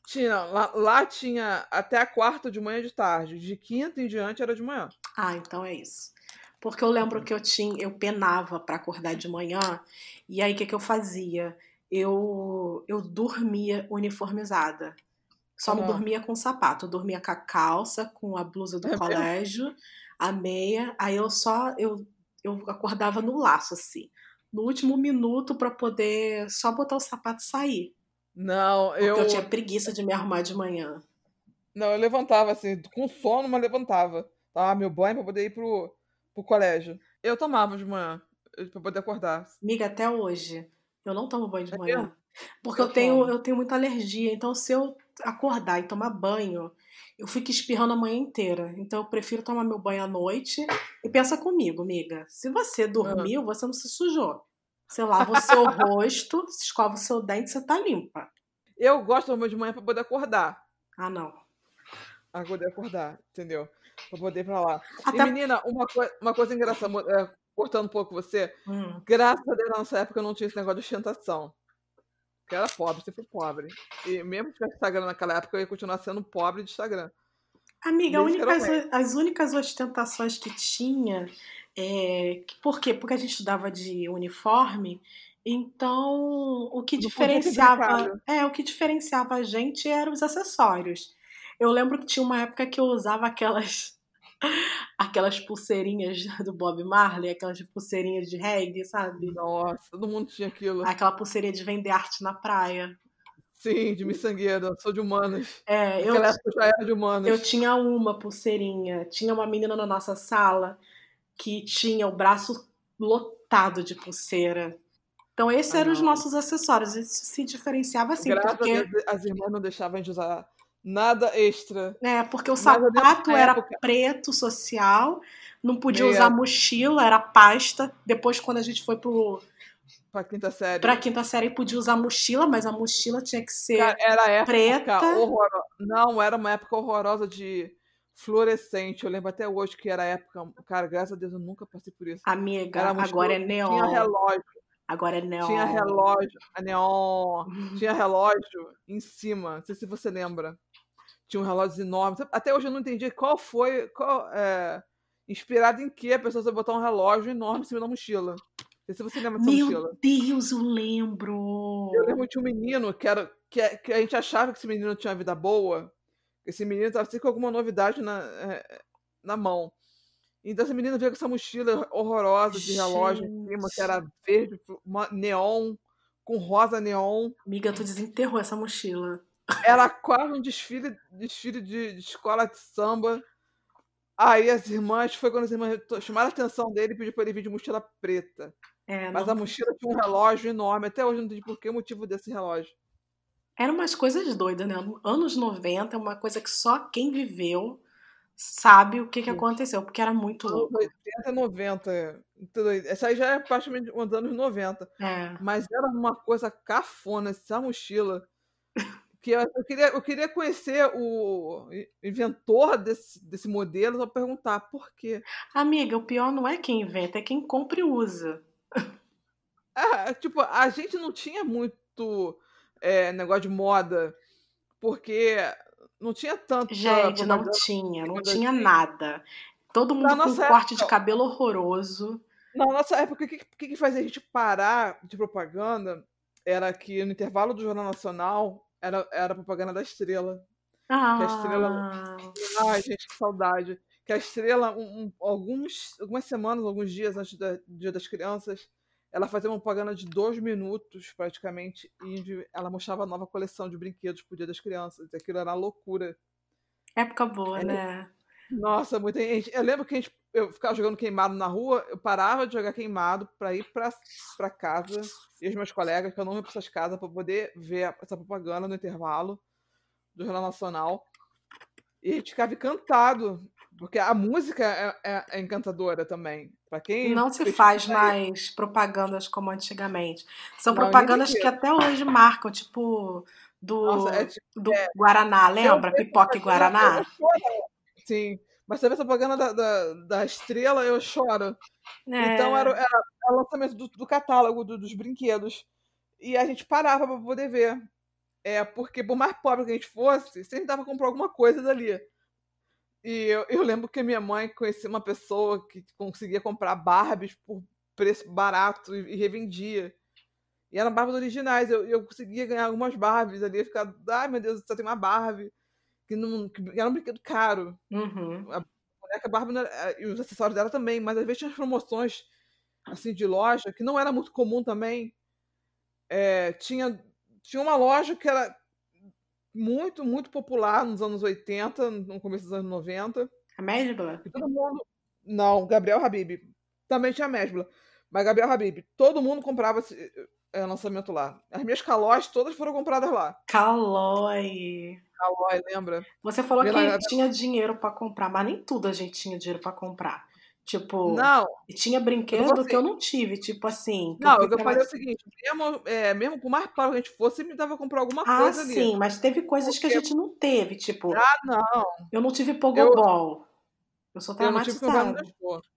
Tinha, lá, lá tinha até a quarta de manhã e de tarde. De quinta em diante era de manhã. Ah, então é isso. Porque eu lembro que eu tinha, eu penava para acordar de manhã, e aí o que, que eu fazia? Eu, eu dormia uniformizada. Só não dormia com sapato, eu dormia com a calça, com a blusa do é colégio, mesmo? a meia, aí eu só eu, eu acordava no laço assim, no último minuto para poder só botar o sapato e sair. Não, Porque eu eu tinha preguiça de me arrumar de manhã. Não, eu levantava assim, com sono, mas levantava. Tava meu banho para poder ir pro pro colégio. Eu tomava de manhã, pra poder acordar. Miga, até hoje. Eu não tomo banho de é manhã. Mesmo? Porque eu, eu tenho, eu tenho muita alergia. Então, se eu acordar e tomar banho, eu fico espirrando a manhã inteira. Então, eu prefiro tomar meu banho à noite. E pensa comigo, amiga. Se você dormiu, ah. você não se sujou. Você lava o seu <laughs> rosto, escova o seu dente, você tá limpa. Eu gosto de tomar de manhã pra poder acordar. Ah, não. Pra poder acordar, entendeu? Pra poder ir pra lá. Até... E, menina, uma, co uma coisa engraçada, é, cortando um pouco você, hum. graças a Deus na nossa época não tinha esse negócio de ostentação. Porque era pobre, sempre pobre. E mesmo se tivesse Instagram naquela época, eu ia continuar sendo pobre de Instagram. Amiga, única, as únicas ostentações que tinha. É, por quê? Porque a gente estudava de uniforme, então o que diferenciava. É, o que diferenciava a gente eram os acessórios. Eu lembro que tinha uma época que eu usava aquelas <laughs> aquelas pulseirinhas do Bob Marley, aquelas pulseirinhas de reggae, sabe? Nossa, todo mundo tinha aquilo. Aquela pulseirinha de vender arte na praia. Sim, de miçangueira, sou de humanas. É, eu, época já era de humanas. Eu tinha uma pulseirinha, tinha uma menina na nossa sala que tinha o braço lotado de pulseira. Então, esses ah, eram os nossos acessórios. Isso se diferenciava assim. Graças porque... a Deus, as irmãs não deixavam de usar Nada extra. É, porque o sapato era época. preto social, não podia usar mochila, era pasta. Depois, quando a gente foi pro. Pra quinta série. Pra quinta série podia usar mochila, mas a mochila tinha que ser Cara, era época preta. Horrorosa. Não, era uma época horrorosa de fluorescente. Eu lembro até hoje que era época. Cara, graças a Deus eu nunca passei por isso. Amiga, agora é neon. Tinha relógio. Agora é neon. Tinha relógio, a neon. <laughs> tinha relógio em cima. Não sei se você lembra tinha um relógio enorme. Até hoje eu não entendi qual foi. Qual, é, inspirado em que a pessoa você botar um relógio enorme em cima da mochila. Não sei se você lembra dessa Meu mochila. Deus, eu lembro! Eu lembro de um menino que, era, que, que a gente achava que esse menino tinha uma vida boa. Esse menino estava sempre com alguma novidade na, é, na mão. Então esse menino veio com essa mochila horrorosa de relógio em cima, que era verde, neon, com rosa neon. Amiga, tu desenterrou essa mochila. Era quase um desfile, desfile de, de, escola de samba. Aí as irmãs, foi quando as irmãs chamaram a atenção dele e pediu para ele vir de mochila preta. É, Mas a mochila tinha um relógio enorme. Até hoje não entendi por que o motivo desse relógio. Eram umas coisas doidas, né? Anos 90 é uma coisa que só quem viveu sabe o que, que aconteceu, porque era muito louco. 80, 90. Essa aí já é praticamente uns anos 90. É. Mas era uma coisa cafona essa mochila. Que eu, queria, eu queria conhecer o inventor desse, desse modelo para perguntar por quê. Amiga, o pior não é quem inventa, é quem compra e usa. <laughs> É, tipo, a gente não tinha muito é, negócio de moda, porque não tinha tanto. Gente, não tinha, não tinha nada. Todo mundo com época, corte de cabelo horroroso. Na nossa época, o que, que, que fazia a gente parar de propaganda era que no intervalo do Jornal Nacional era, era a propaganda da Estrela. Ah. Que a Estrela. Ah. Ai, gente, que saudade. Que a Estrela, um, um, alguns, algumas semanas, alguns dias antes do Dia das Crianças, ela fazia uma propaganda de dois minutos, praticamente, e ela mostrava a nova coleção de brinquedos pro Dia das Crianças. Aquilo era loucura. Época boa, é, né? Nossa, muita gente. Eu lembro que a gente, eu ficava jogando queimado na rua, eu parava de jogar queimado para ir para casa e os meus colegas, que eu não ia para essas casas, para poder ver essa propaganda no intervalo do Jornal Nacional. E a gente ficava encantado, porque a música é, é, é encantadora também. Para quem não se faz mais propagandas como antigamente. São não, propagandas que até hoje marcam, tipo do, Nossa, é, tipo, do é, Guaraná, lembra? Pipoca e Guaraná? Sim. Mas você vê essa propaganda da, da, da estrela, eu choro. É. Então era, era, o lançamento do, do catálogo do, dos brinquedos. E a gente parava para poder ver. É, porque por mais pobre que a gente fosse, sempre dava pra comprar alguma coisa dali. E eu, eu lembro que minha mãe conhecia uma pessoa que conseguia comprar Barbies por preço barato e, e revendia. E eram Barbies originais. Eu, eu conseguia ganhar algumas Barbies ali. Eu ficava, ai meu Deus, só tem uma Barbie. Que, não, que era um brinquedo caro. Uhum. A boneca Barbie e os acessórios dela também. Mas às vezes tinha promoções assim de loja que não era muito comum também. É, tinha, tinha uma loja que era muito, muito popular nos anos 80, no começo dos anos 90. A Mesbla? todo mundo. Não, Gabriel Habib. Também tinha a Mesbla. Mas Gabriel Habib, todo mundo comprava é, lançamento lá. As minhas calóis todas foram compradas lá. Calói. Calói, lembra? Você falou que tinha dinheiro para comprar, mas nem tudo a gente tinha dinheiro para comprar. Tipo, não. E tinha brinquedo que eu não tive, tipo assim. Não, eu, eu falei o seguinte: mesmo, é, mesmo por mais pobre que a gente fosse, me dava comprar alguma ah, coisa ali. Ah, sim, mas teve coisas Porque... que a gente não teve, tipo. Ah, não. Eu não tive pogobol. Eu, eu sou traumatizada. Eu não tive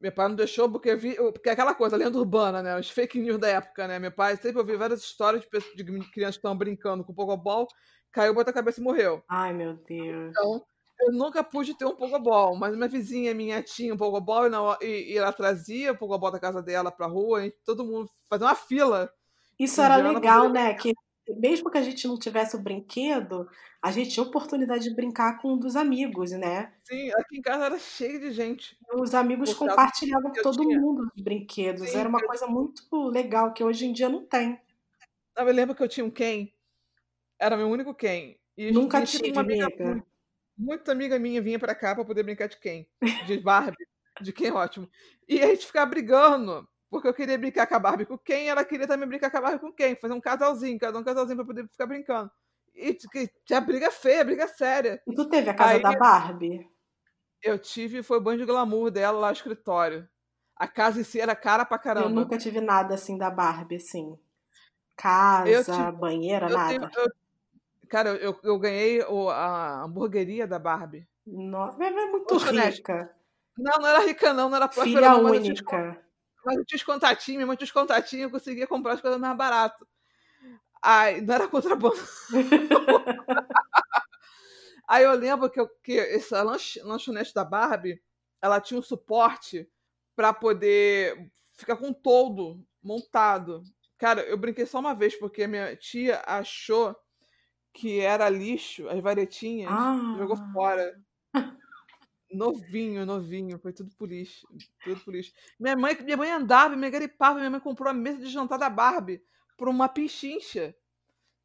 meu pai não deixou porque vi, porque é aquela coisa, lenda urbana, né? Os fake news da época, né? Meu pai sempre ouviu várias histórias de, pessoas, de crianças que estavam brincando com pogobol, caiu, botou a cabeça e morreu. Ai, meu Deus. Então, eu nunca pude ter um pogobol, mas minha vizinha minha tinha um pogobol e, não, e, e ela trazia o pogobol da casa dela pra rua, e todo mundo fazia uma fila. Isso era legal, né? Que mesmo que a gente não tivesse o brinquedo, a gente tinha oportunidade de brincar com um dos amigos, né? Sim, aqui em casa era cheio de gente. Os amigos compartilhavam com todo tinha. mundo os brinquedos. Sim, era uma coisa muito legal que hoje em dia não tem. Eu me lembro que eu tinha um Ken. Era meu único Ken. E Nunca tive, uma amiga. amiga muita amiga minha vinha para cá para poder brincar de Ken. De Barbie. de Ken ótimo. E a gente ficava brigando. Porque eu queria brincar com a Barbie com quem, ela queria também brincar com a Barbie com quem. Fazer um casalzinho, cada um casalzinho pra poder ficar brincando. E tinha briga feia, briga séria. E tu teve a casa Aí, da Barbie? Eu tive, foi o banho de glamour dela lá no escritório. A casa em si era cara pra caramba. Eu nunca tive nada assim da Barbie, assim. Casa, tive, banheira, nada. Tenho, eu, cara, eu, eu ganhei o, a hamburgueria da Barbie. Nossa, é muito rica. Não, não era rica, não, não era próspera. Filha única. Mas eu tinha os contatinhos, minha mãe tinha os contatinhos, eu conseguia comprar as coisas mais barato. Ai, não era contrabando. <laughs> Aí eu lembro que, eu, que essa lanch, lanchonete da Barbie, ela tinha um suporte para poder ficar com todo montado. Cara, eu brinquei só uma vez porque a minha tia achou que era lixo, as varetinhas, ah. jogou fora. <laughs> Novinho, novinho, foi tudo por lixo. Tudo por lixo. Minha mãe, minha mãe andava, me garipava, minha mãe comprou a mesa de jantar da Barbie por uma pichincha.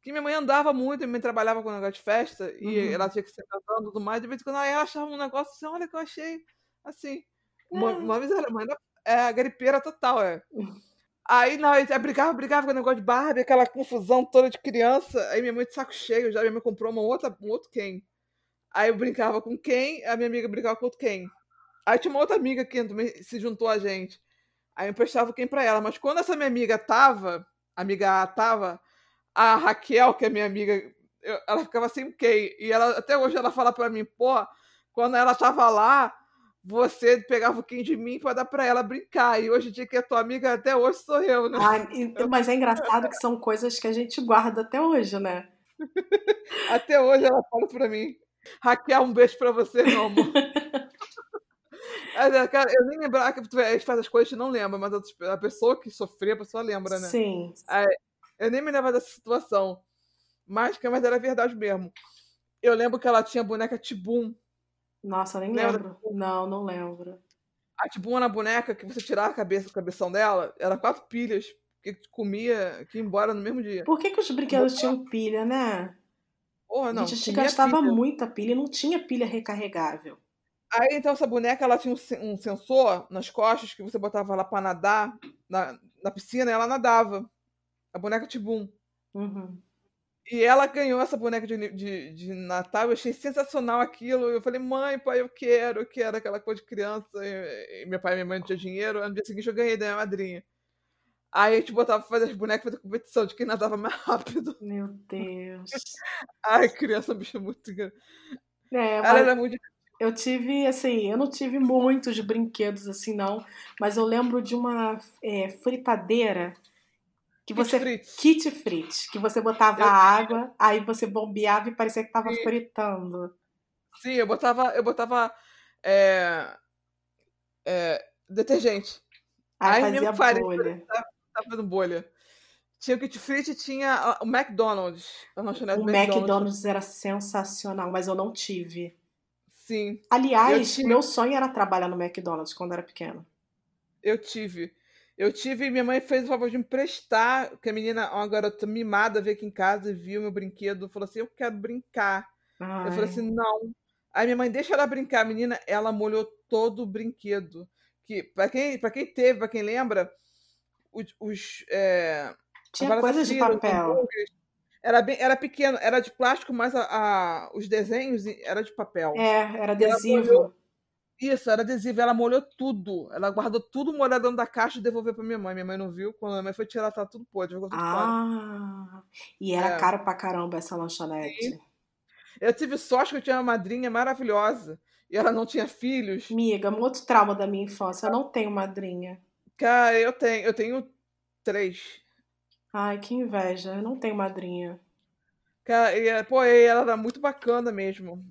Que minha mãe andava muito, minha mãe trabalhava com um negócio de festa e uhum. ela tinha que ser cantando e tudo mais. De vez em quando ela achava um negócio assim, olha que eu achei assim. Uma, uma vez ela, mãe, é a garipeira total, é. Aí nós brigava, brigava com o negócio de Barbie, aquela confusão toda de criança. Aí minha mãe de saco cheio, já minha mãe comprou uma outra, um outro Ken. Aí eu brincava com quem, a minha amiga brincava com outro Ken. Aí tinha uma outra amiga que também se juntou a gente. Aí eu emprestava o Ken pra ela. Mas quando essa minha amiga tava, amiga A tava, a Raquel, que é minha amiga, eu, ela ficava sem Ken. E ela, até hoje ela fala pra mim, pô, quando ela tava lá, você pegava o Kim de mim para dar para ela brincar. E hoje em dia que é tua amiga, até hoje sou eu, né? Ah, mas é engraçado que são coisas que a gente guarda até hoje, né? <laughs> até hoje ela fala para mim. Raquel, um beijo para você, meu amor. <laughs> É, cara, eu nem lembrava que a gente faz as coisas e não lembra, mas a pessoa que sofreu, a pessoa lembra, né? Sim. eu nem me lembro dessa situação. Mas, mas era verdade mesmo. Eu lembro que ela tinha a boneca Tibum nossa, nem Lembra? lembro. Não, não lembro. A tipo na boneca que você tirava a cabeça, o cabeção dela, era quatro pilhas que comia, que ia embora no mesmo dia. Por que, que os brinquedos tinham pilha, né? Porra, não. A gente gastava pilha. muita pilha e não tinha pilha recarregável. Aí então essa boneca ela tinha um, sensor nas costas que você botava lá pra nadar na, na piscina e ela nadava. A boneca Tibum. Uhum. E ela ganhou essa boneca de, de, de, Natal, eu achei sensacional aquilo. Eu falei, mãe, pai, eu quero, eu quero aquela coisa de criança. E, e meu pai e minha mãe não tinham dinheiro. No dia seguinte eu ganhei da minha madrinha. Aí a gente botava pra fazer as bonecas fazer competição de quem nadava mais rápido. Meu Deus. Ai, criança, bicho, muito É, ela era muito eu tive, assim, eu não tive muitos brinquedos assim, não, mas eu lembro de uma é, fritadeira que kit você kit frit, que você botava eu... água, aí você bombeava e parecia que tava Sim. fritando. Sim, eu botava, eu botava é, é, detergente. Aí, aí fazia bolha. Tava fazendo bolha. Tinha o kit frit e tinha o McDonald's. o McDonald's. McDonald's era sensacional, mas eu não tive. Sim. Aliás, meu sonho era trabalhar no McDonald's quando era pequeno. Eu tive. Eu tive, minha mãe fez o favor de me emprestar, que a menina, uma garota mimada, veio aqui em casa e viu meu brinquedo, falou assim: Eu quero brincar. Ai. Eu falei assim: Não. Aí minha mãe, deixa ela brincar. A menina, ela molhou todo o brinquedo. Que, pra, quem, pra quem teve, pra quem lembra, os. os é, Tinha coisas de papel. Era, bem, era pequeno, era de plástico, mas a, a, os desenhos era de papel. É, era adesivo. Isso, era adesivo. Ela molhou tudo. Ela guardou tudo molhado dentro da caixa e devolveu pra minha mãe. Minha mãe não viu. Quando a minha mãe foi tirar, tá tudo podre. Tudo ah, fora. e era é. caro pra caramba essa lanchonete. Sim. Eu tive sorte que eu tinha uma madrinha maravilhosa. E ela não tinha filhos. Miga, um outro trauma da minha infância. Eu não tenho madrinha. Cara, eu tenho. Eu tenho três. Ai, que inveja. Eu não tenho madrinha. Cara, e, pô, ela era muito bacana mesmo.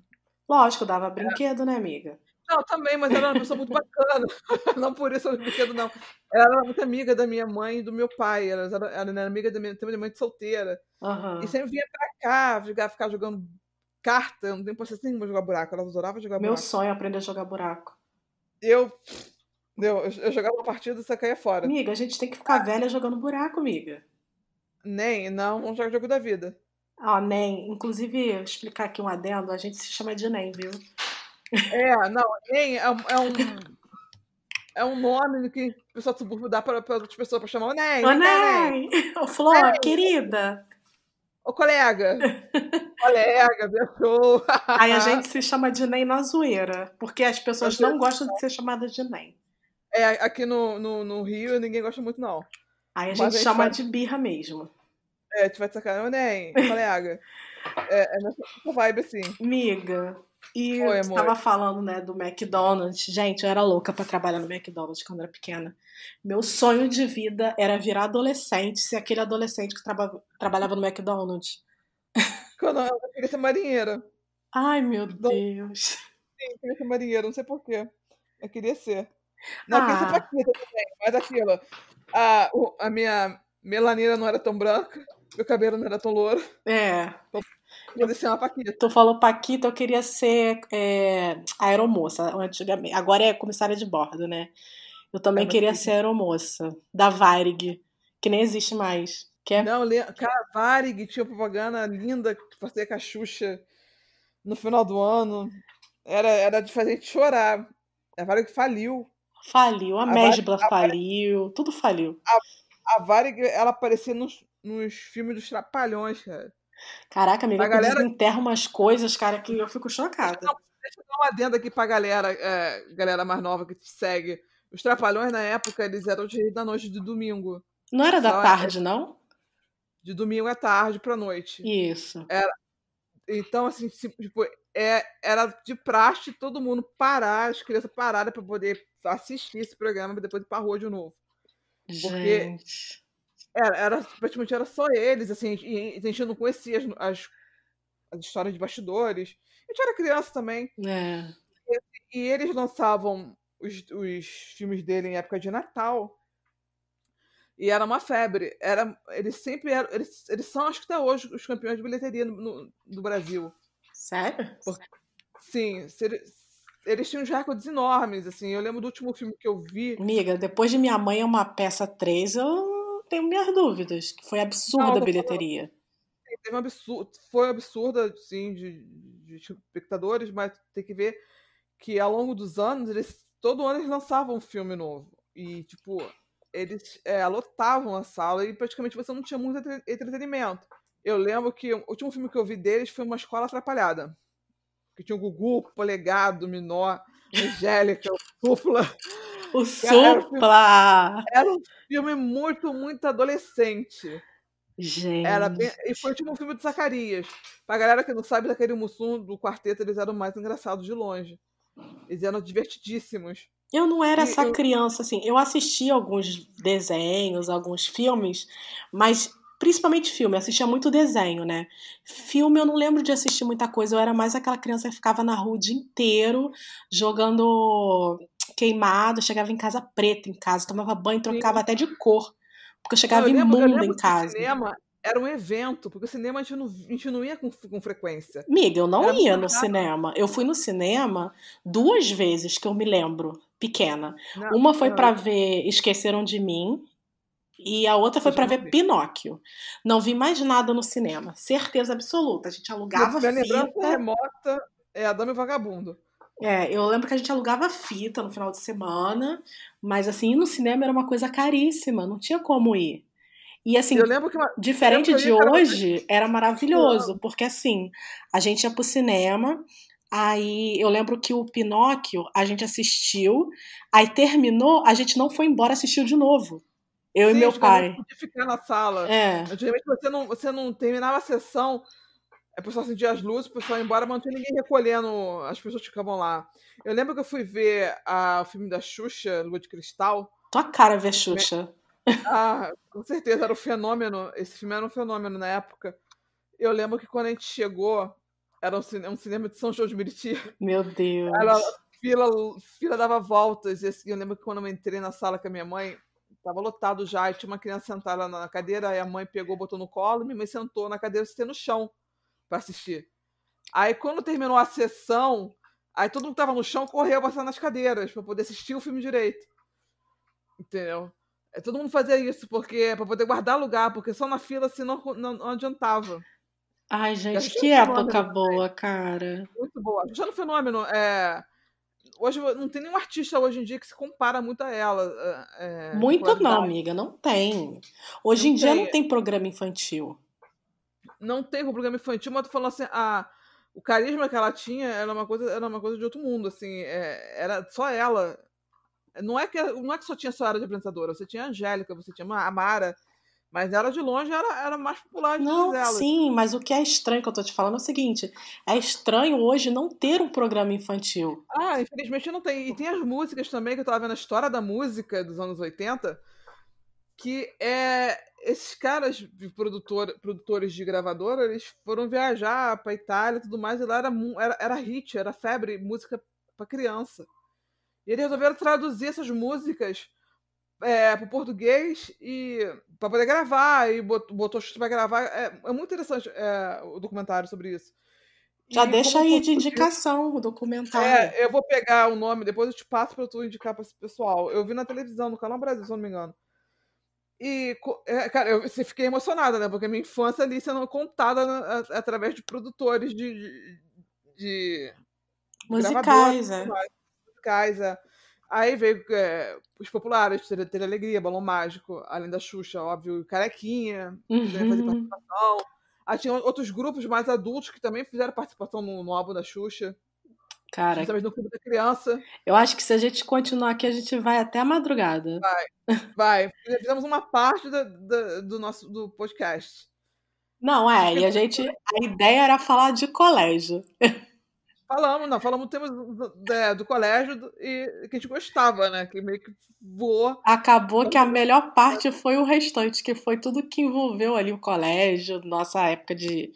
Lógico, dava brinquedo, é. né, amiga? Não, também, mas ela era uma pessoa muito bacana. <laughs> não por isso ela brinquedo, não. Ela era muito amiga da minha mãe e do meu pai. Ela era, ela era amiga da minha, minha mãe de solteira. Uhum. E sempre vinha pra cá jogar, ficar jogando carta. Eu não tenho paciência nenhuma jogar buraco. Ela adorava jogar meu buraco. Meu sonho é aprender a jogar buraco. Eu. Deu, eu, jogava uma partida e você caía fora. Amiga, a gente tem que ficar velha jogando buraco, amiga. Nem, não, jogar jogo da vida. Ó, NEM. Inclusive, explicar aqui um adendo, a gente se chama de NEM, viu? É, não, NEM é, é um. É um nome que o pessoal do subúrbio dá para, outras pessoas para chamar o NEM. Ô, NEM! Ô, Flor, querida! Ô, colega! colega, pessoa! Aí a gente se chama de NEM na zoeira, porque as pessoas não gostam de ser chamadas de NEM. É, aqui no, no, no Rio ninguém gosta muito, não. Aí a gente, a gente chama de birra mesmo. É, gente vai te sacar, NEM, colega. É, é nessa vibe assim. Miga, e Oi, eu tava falando, né, do McDonald's. Gente, eu era louca para trabalhar no McDonald's quando era pequena. Meu sonho de vida era virar adolescente, ser aquele adolescente que traba trabalhava no McDonald's. Quando eu queria ser marinheira. Ai, meu Deus. Sim, eu queria ser marinheira, não sei porquê. Eu queria ser. Não, eu queria ser ah. paquita também, mas aquilo. A, a minha melanina não era tão branca, meu cabelo não era tão louro. É. Então, ser uma Paquita. Tu falou Paquita, eu queria ser é, aeromoça antigamente. Agora é comissária de bordo, né? Eu também é, queria ser aeromoça. Da Varig, que nem existe mais. Que é... Não, cara, Varig tinha propaganda linda que fazia com a Xuxa no final do ano. Era, era de fazer a gente chorar. A Varig faliu. Faliu, a, a Mesbla faliu, tudo faliu. A, a Varig, ela aparecia nos, nos filmes dos Trapalhões, cara. Caraca, amiga, a galera enterra umas coisas, cara, que eu fico chocada. Deixa, deixa eu dar uma adenda aqui pra galera, é, galera mais nova que te segue. Os Trapalhões, na época, eles eram de da noite de domingo. Não era da tarde, não? De domingo à tarde pra noite. Isso. Era, então, assim, tipo, é, era de praxe todo mundo parar, as crianças pararem para poder assistir esse programa e depois ir pra rua de novo. Porque gente. Era, era, praticamente era só eles, assim, e a gente não conhecia as, as, as histórias de bastidores. A gente era criança também. É. E, e, eles lançavam os, os filmes dele em época de Natal. E era uma febre. Era, eles sempre eram. Eles, eles são, acho que até hoje, os campeões de bilheteria no, no, no Brasil. Sério? sim. Eles, eles tinham uns recordes enormes, assim. Eu lembro do último filme que eu vi. Amiga, depois de Minha Mãe é uma peça 3, eu tenho minhas dúvidas. Que foi absurda a bilheteria. Teve um absurdo, foi absurda, sim, de, de espectadores, mas tem que ver que ao longo dos anos, eles todo ano eles lançavam um filme novo. E, tipo, eles é, lotavam a sala e praticamente você não tinha muito entretenimento. Eu lembro que o último filme que eu vi deles foi Uma Escola Atrapalhada. Que tinha o Gugu, Polegado, Minó, Angélica, o Supla. O <laughs> Supla! Era um filme muito, muito adolescente. Gente. Era bem... E foi o último filme do Zacarias. Pra galera que não sabe, Zacarias Mussum, do quarteto, eles eram mais engraçados de longe. Eles eram divertidíssimos. Eu não era essa criança, assim. Eu assisti alguns desenhos, alguns filmes, mas principalmente filme, eu assistia muito desenho, né? Filme eu não lembro de assistir muita coisa, eu era mais aquela criança que ficava na rua o dia inteiro jogando queimado, chegava em casa preta em casa, tomava banho, trocava até de cor, porque eu chegava eu lembro, imunda em casa. Cinema era um evento, porque o cinema a gente não, a gente não ia com, com frequência. Amiga, eu não era ia no cinema. Eu fui no cinema duas vezes que eu me lembro pequena. Não, Uma foi para ver Esqueceram de Mim e a outra foi para ver Pinóquio. Não vi mais nada no cinema, certeza absoluta. A gente alugava Minha fita. lembrança remota é a Dama e Vagabundo. É, eu lembro que a gente alugava fita no final de semana, mas assim, ir no cinema era uma coisa caríssima, não tinha como ir. E assim, uma, diferente de hoje, era maravilhoso, porque assim, a gente ia pro cinema, Aí eu lembro que o Pinóquio a gente assistiu, aí terminou, a gente não foi embora, assistiu de novo. Eu Sim, e meu pai. Podia ficar na sala. É. Antigamente você não, você não terminava a sessão, a pessoa acendia as luzes, o pessoal ia embora, mas não tinha ninguém recolhendo as pessoas que ficavam lá. Eu lembro que eu fui ver a, o filme da Xuxa, Lua de Cristal. Tua cara ver Xuxa. Ah, com certeza, era um fenômeno. Esse filme era um fenômeno na época. Eu lembro que quando a gente chegou, era um cinema, um cinema de São João de Meriti. Meu Deus. Era, fila, fila dava voltas. E assim, eu lembro que quando eu entrei na sala com a minha mãe, estava lotado já, e tinha uma criança sentada na cadeira, aí a mãe pegou, botou no colo, e minha mãe sentou na cadeira, se no chão para assistir. Aí quando terminou a sessão, aí todo mundo que tava no chão correu passar nas cadeiras para poder assistir o filme direito. Entendeu? Todo mundo fazia isso porque para poder guardar lugar, porque só na fila assim não, não, não adiantava. Ai, gente, que época boa, cara. Muito boa. Já no fenômeno, é... hoje não tem nenhum artista hoje em dia que se compara muito a ela. É, é muito não, amiga, não tem. Hoje não em tem. dia não tem programa infantil. Não tem programa infantil, mas tu falando assim, a, o carisma que ela tinha era uma coisa, era uma coisa de outro mundo, assim, é, era só ela. Não é que não é que só tinha só era de apresentadora, você tinha a Angélica, você tinha a Mara, mas ela de longe era, era mais popular de não, elas. Sim, mas o que é estranho que eu tô te falando é o seguinte: é estranho hoje não ter um programa infantil. Ah, infelizmente não tem. E tem as músicas também, que eu tava vendo a história da música dos anos 80, que é. Esses caras de produtor, produtores de gravadora, eles foram viajar pra Itália e tudo mais, e lá era, era, era hit, era febre, música pra criança. E eles resolveram traduzir essas músicas é, pro português e para poder gravar e botou, botou para gravar. É, é, muito interessante é, o documentário sobre isso. Já e deixa aí de indicação o documentário. É, eu vou pegar o nome, depois eu te passo para tu indicar para esse pessoal. Eu vi na televisão, no Canal Brasil, se eu não me engano. E, é, cara, eu fiquei emocionada, né? Porque minha infância ali sendo contada né, através de produtores de. de, de musicais, é. Musicais, é Aí veio é, os populares, ter, ter Alegria, Balão Mágico, além da Xuxa, óbvio, Carequinha, uhum. fazer participação. Aí tinha outros grupos mais adultos que também fizeram participação no, no álbum da Xuxa. Cara, Justamente no Clube da Criança. Eu acho que se a gente continuar aqui, a gente vai até a madrugada. Vai, vai. Fizemos uma parte do, nosso do podcast. Não, é, e a gente. A ideia era falar de colégio. <laughs> Falamos, não, falamos temas do, do, do colégio do, e que a gente gostava, né? Que meio que voou. Acabou que a melhor parte foi o restante, que foi tudo que envolveu ali o colégio, nossa época de,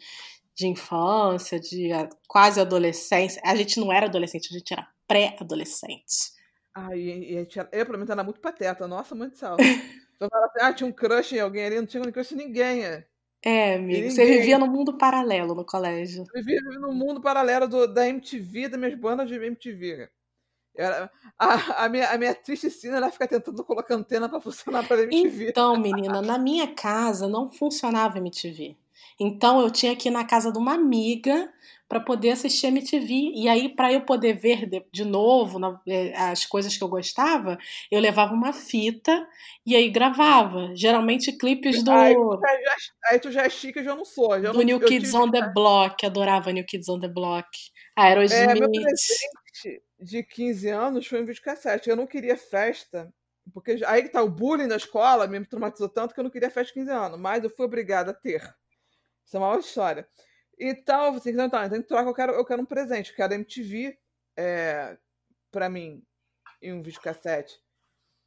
de infância, de quase adolescência. A gente não era adolescente, a gente era pré-adolescente. Ai, e, e tinha, eu, pelo menos, era muito pateta. Nossa, muito sal. <laughs> então, assim, ah, tinha um crush em alguém ali, não tinha crush em ninguém. É. É, amigo. Você vivia no mundo paralelo no colégio. Eu vivia no mundo paralelo do, da MTV, das minhas bandas de MTV. Era, a, a, minha, a minha triste cena era ficar tentando colocar antena para funcionar para MTV. Então, <laughs> menina, na minha casa não funcionava MTV. Então eu tinha que ir na casa de uma amiga para poder assistir a MTV. E aí, para eu poder ver de, de novo na, é, as coisas que eu gostava, eu levava uma fita e aí gravava. Geralmente clipes do. Aí tu já, aí tu já é chique, eu já não sou. Já do não, New Kids on the Block, adorava New Kids on the Block. Aerosmith. É, meu presente de 15 anos foi um videocassete. Eu não queria festa. Porque aí que tá o bullying na escola, me traumatizou tanto que eu não queria festa de 15 anos, mas eu fui obrigada a ter. Isso é uma outra Então, você então, tá, então troca, eu quero, eu quero um presente, eu quero MTV é, pra mim em um videocassete.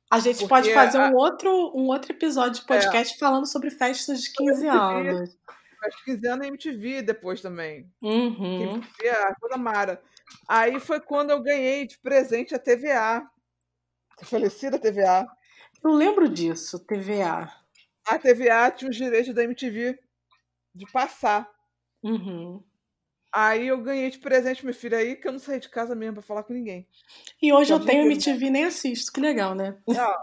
A gente Porque pode fazer a... um, outro, um outro episódio de podcast é. falando sobre festas de 15 anos. De 15 anos e MTV depois também. Uhum. É a coisa mara. Aí foi quando eu ganhei de presente a TVA. A falecida TVA. Eu lembro disso, TVA. A TVA tinha os direitos da MTV de passar. Uhum. Aí eu ganhei de presente, meu filho, aí que eu não saí de casa mesmo pra falar com ninguém. E hoje eu tenho MTV e nem assisto, que legal, né? Não,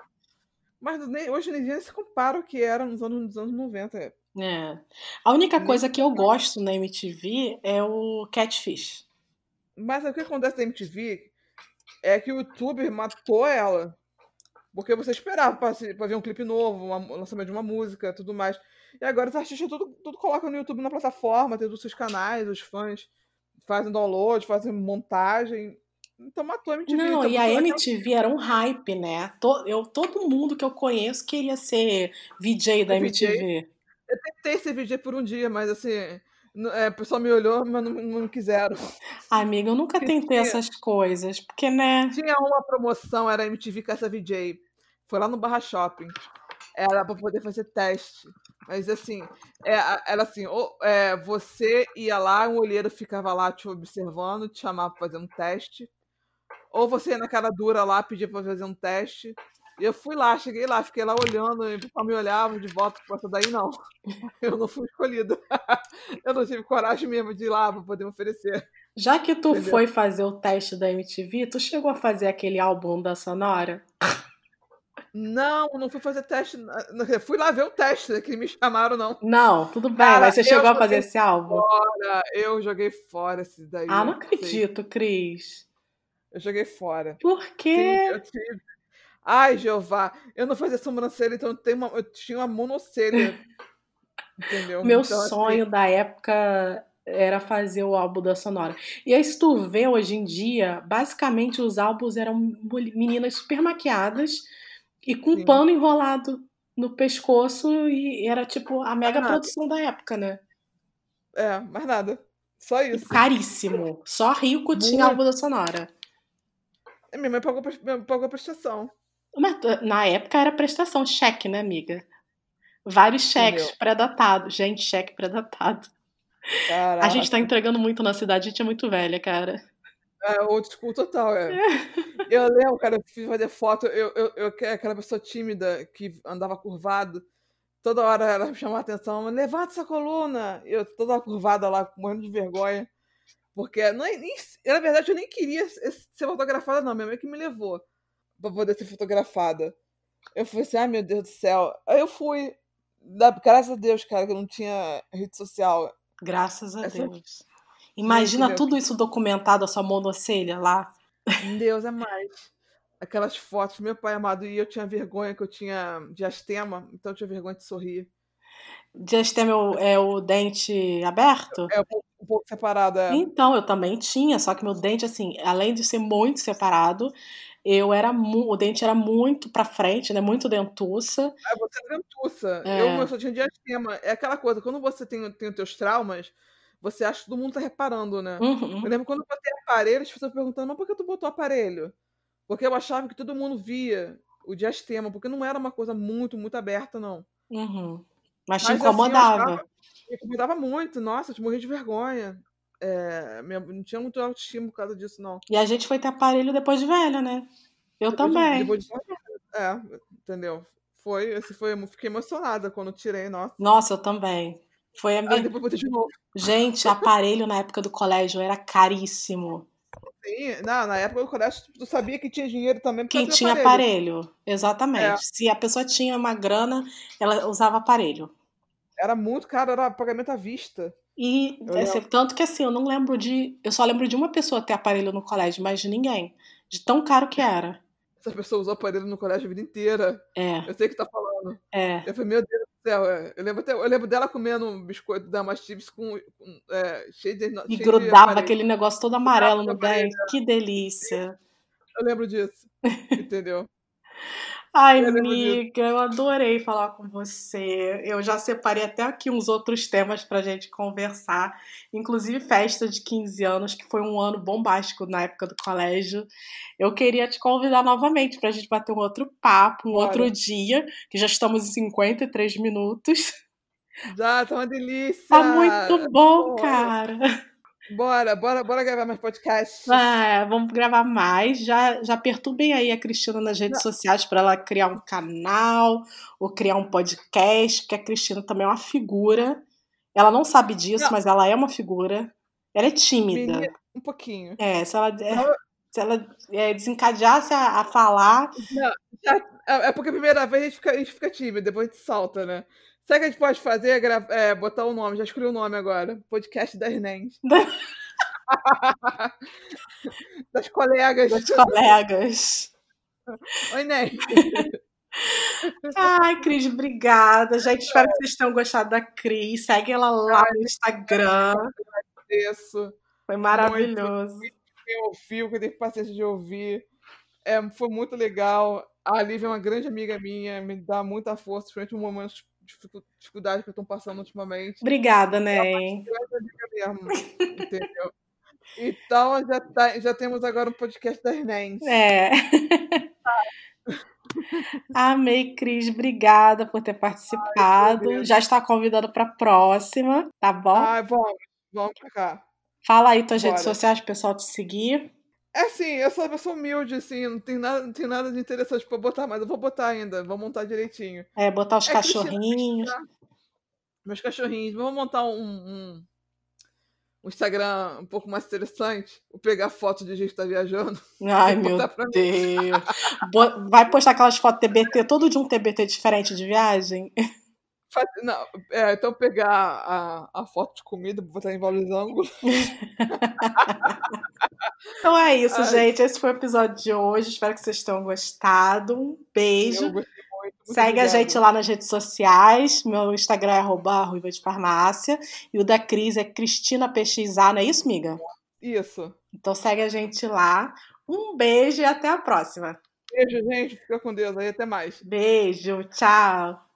mas nem, hoje em dia se compara o que era nos anos, nos anos 90. É. A única coisa que eu gosto na MTV é o Catfish. Mas o que acontece na MTV é que o YouTube matou ela. Porque você esperava pra, pra ver um clipe novo, um lançamento de uma música, tudo mais. E agora os artistas tudo, tudo colocam no YouTube na plataforma, tem os seus canais, os fãs fazem download, fazem montagem. Então matou a MTV. Não, então, e a MTV era um hype, né? Eu, todo mundo que eu conheço queria ser VJ da MTV. Eu tentei ser VJ por um dia, mas assim, é, o pessoal me olhou, mas não, não quiseram. Amiga, eu nunca tentei essas coisas, porque, né? Tinha uma promoção, era MTV com essa VJ. Foi lá no Barra Shopping. Era para poder fazer teste. Mas assim, é, era assim, ou, é, você ia lá, um olheiro ficava lá te observando, te chamava para fazer um teste. Ou você ia na cara dura lá, pedia para fazer um teste. E eu fui lá, cheguei lá, fiquei lá olhando, e o pessoal me olhava de volta, essa daí não. <laughs> Eu não fui escolhida. <laughs> Eu não tive coragem mesmo de ir lá para poder oferecer. Já que tu Entendeu? foi fazer o teste da MTV, tu chegou a fazer aquele álbum da Sonora? Não, não fui fazer teste. Fui lá ver o teste, né, que me chamaram, não. Não, tudo bem, Cara, mas você chegou a fazer esse álbum? Fora, eu joguei fora esse daí. Ah, não acredito, sim. Cris. Eu joguei fora. Por quê? Sim, eu tive. Ai, Jeová, eu não fazia sobrancelha, então eu, tenho uma, eu tinha uma monocelha. entendeu? Meu então, assim sonho assim... da época era fazer o álbum da Sonora. E aí, se tu vê hoje em dia, basicamente os álbuns eram meninas super maquiadas e com Sim. um pano enrolado no pescoço e era tipo a mega produção da época, né? É, mais nada. Só isso. E caríssimo. Só rico tinha álbum da Sonora. É, minha mãe pagou, pagou a prestação. Mas na época era prestação, cheque, né, amiga? Vários cheques pré-datados. Gente, cheque pré-datado. A gente tá entregando muito na cidade, a gente é muito velha, cara. É, old school total, é. <laughs> eu lembro, cara, eu fui fazer foto, eu, eu, eu, aquela pessoa tímida que andava curvado, toda hora ela me chamava a atenção, levanta essa coluna! Eu toda curvada lá, morrendo de vergonha. Porque, não, nem, na verdade, eu nem queria ser fotografada, não. Minha mãe que me levou pra poder ser fotografada. Eu falei assim, ai meu Deus do céu. Aí eu fui. Graças a Deus, cara, que eu não tinha rede social. Graças a Essa... Deus. Imagina tudo isso documentado, a sua monocelha lá. Deus é mais. aquelas fotos, meu pai amado, e eu tinha vergonha que eu tinha diastema, então eu tinha vergonha de sorrir. Diastema é o, é o dente aberto? É, um pouco, um pouco separado, é. Então, eu também tinha, só que meu dente, assim, além de ser muito separado, eu era o dente era muito pra frente, né? Muito dentuça. Ah, você é dentuça. É. Eu, eu só tinha diastema. É aquela coisa, quando você tem, tem os teus traumas, você acha que todo mundo tá reparando, né? Uhum. Eu lembro quando eu botei aparelho, as pessoas perguntando, mas por que tu botou aparelho? Porque eu achava que todo mundo via o diastema, porque não era uma coisa muito, muito aberta, não. Uhum. Mas te Mas, incomodava. Assim, achava, me incomodava muito, nossa, eu te morri de vergonha. É, não tinha muito autoestima por causa disso, não. E a gente foi ter aparelho depois de velha, né? Eu depois também. De, depois de... É, entendeu? Foi, esse foi, eu fiquei emocionada quando tirei, nossa. Nossa, eu também. Foi a minha. De novo. Gente, aparelho na época do colégio era caríssimo. Sim, não, na época do colégio tu sabia que tinha dinheiro também Quem tinha aparelho, aparelho. exatamente. É. Se a pessoa tinha uma grana, ela usava aparelho. Era muito caro, era pagamento à vista. E assim, tanto que assim, eu não lembro de. Eu só lembro de uma pessoa ter aparelho no colégio, mas de ninguém. De tão caro que era. Essa pessoa usou aparelho no colégio a vida inteira. É. Eu sei o que tá falando. É. Eu falei, meu Deus do céu. É. Eu, lembro até, eu lembro dela comendo um biscoito da Mastives com, com é, cheio de. E cheio grudava de aquele negócio todo amarelo no dente. Que delícia. Eu lembro disso. Entendeu? <laughs> Ai, amiga, eu adorei falar com você. Eu já separei até aqui uns outros temas pra gente conversar, inclusive festa de 15 anos, que foi um ano bombástico na época do colégio. Eu queria te convidar novamente pra gente bater um outro papo, um Bora. outro dia, que já estamos em 53 minutos. Já, tá uma delícia! Tá muito bom, cara! Bora, bora, bora gravar mais podcasts. É, vamos gravar mais. Já, já perturbem aí a Cristina nas redes Não. sociais para ela criar um canal ou criar um podcast, porque a Cristina também é uma figura. Ela não sabe disso, Não. mas ela é uma figura. Ela é tímida. Menina, um pouquinho. É, se ela, é, se ela é, desencadeasse a, a falar. Não, é, é porque a primeira vez a gente fica, a gente fica tímida, depois a gente solta, né? Sabe o que a gente pode fazer? É, botar o um nome, já escolhi o um nome agora. Podcast das Nens. <laughs> das colegas. Das colegas. Oi, Nen. <laughs> Ai, Cris, obrigada. Gente, espero que vocês tenham gostado da Cris. Segue ela lá no Instagram. Agradeço. Foi maravilhoso. Muito, quem ouviu, quem teve paciência de ouvir. É, foi muito legal. A Lívia é uma grande amiga minha, me dá muita força, principalmente no momento dificuldade que eu tô passando ultimamente. Obrigada, né? Mesmo, entendeu? Então já, tá, já temos agora um podcast das Nens. É. Amei, Cris. Obrigada por ter participado. Ai, já está convidado para a próxima, tá bom? Ai, vamos, vamos pra cá. Fala aí tuas Bora. redes sociais, pessoal te seguir. É assim, eu sou uma pessoa humilde, assim, não tem nada, não tem nada de interessante pra botar, mas eu vou botar ainda, vou montar direitinho. É, botar os é cachorrinhos. Meus cachorrinhos. Vamos montar um, um, um, Instagram um pouco mais interessante. Vou pegar foto de gente que tá viajando. Ai, <laughs> meu Deus. Vai postar aquelas fotos TBT, todo de um TBT diferente de viagem? Não, é, então pegar a, a foto de comida, botar em vários ângulos. <laughs> então é isso, Ai. gente. Esse foi o episódio de hoje. Espero que vocês tenham gostado. Um beijo. Muito, muito Segue a gente lá nas redes sociais. Meu Instagram é arroba Ruiva de Farmácia. E o da Cris é Cristina PXA, não é isso, miga? Isso. Então segue a gente lá. Um beijo e até a próxima. Beijo, gente. Fica com Deus aí. Até mais. Beijo. Tchau.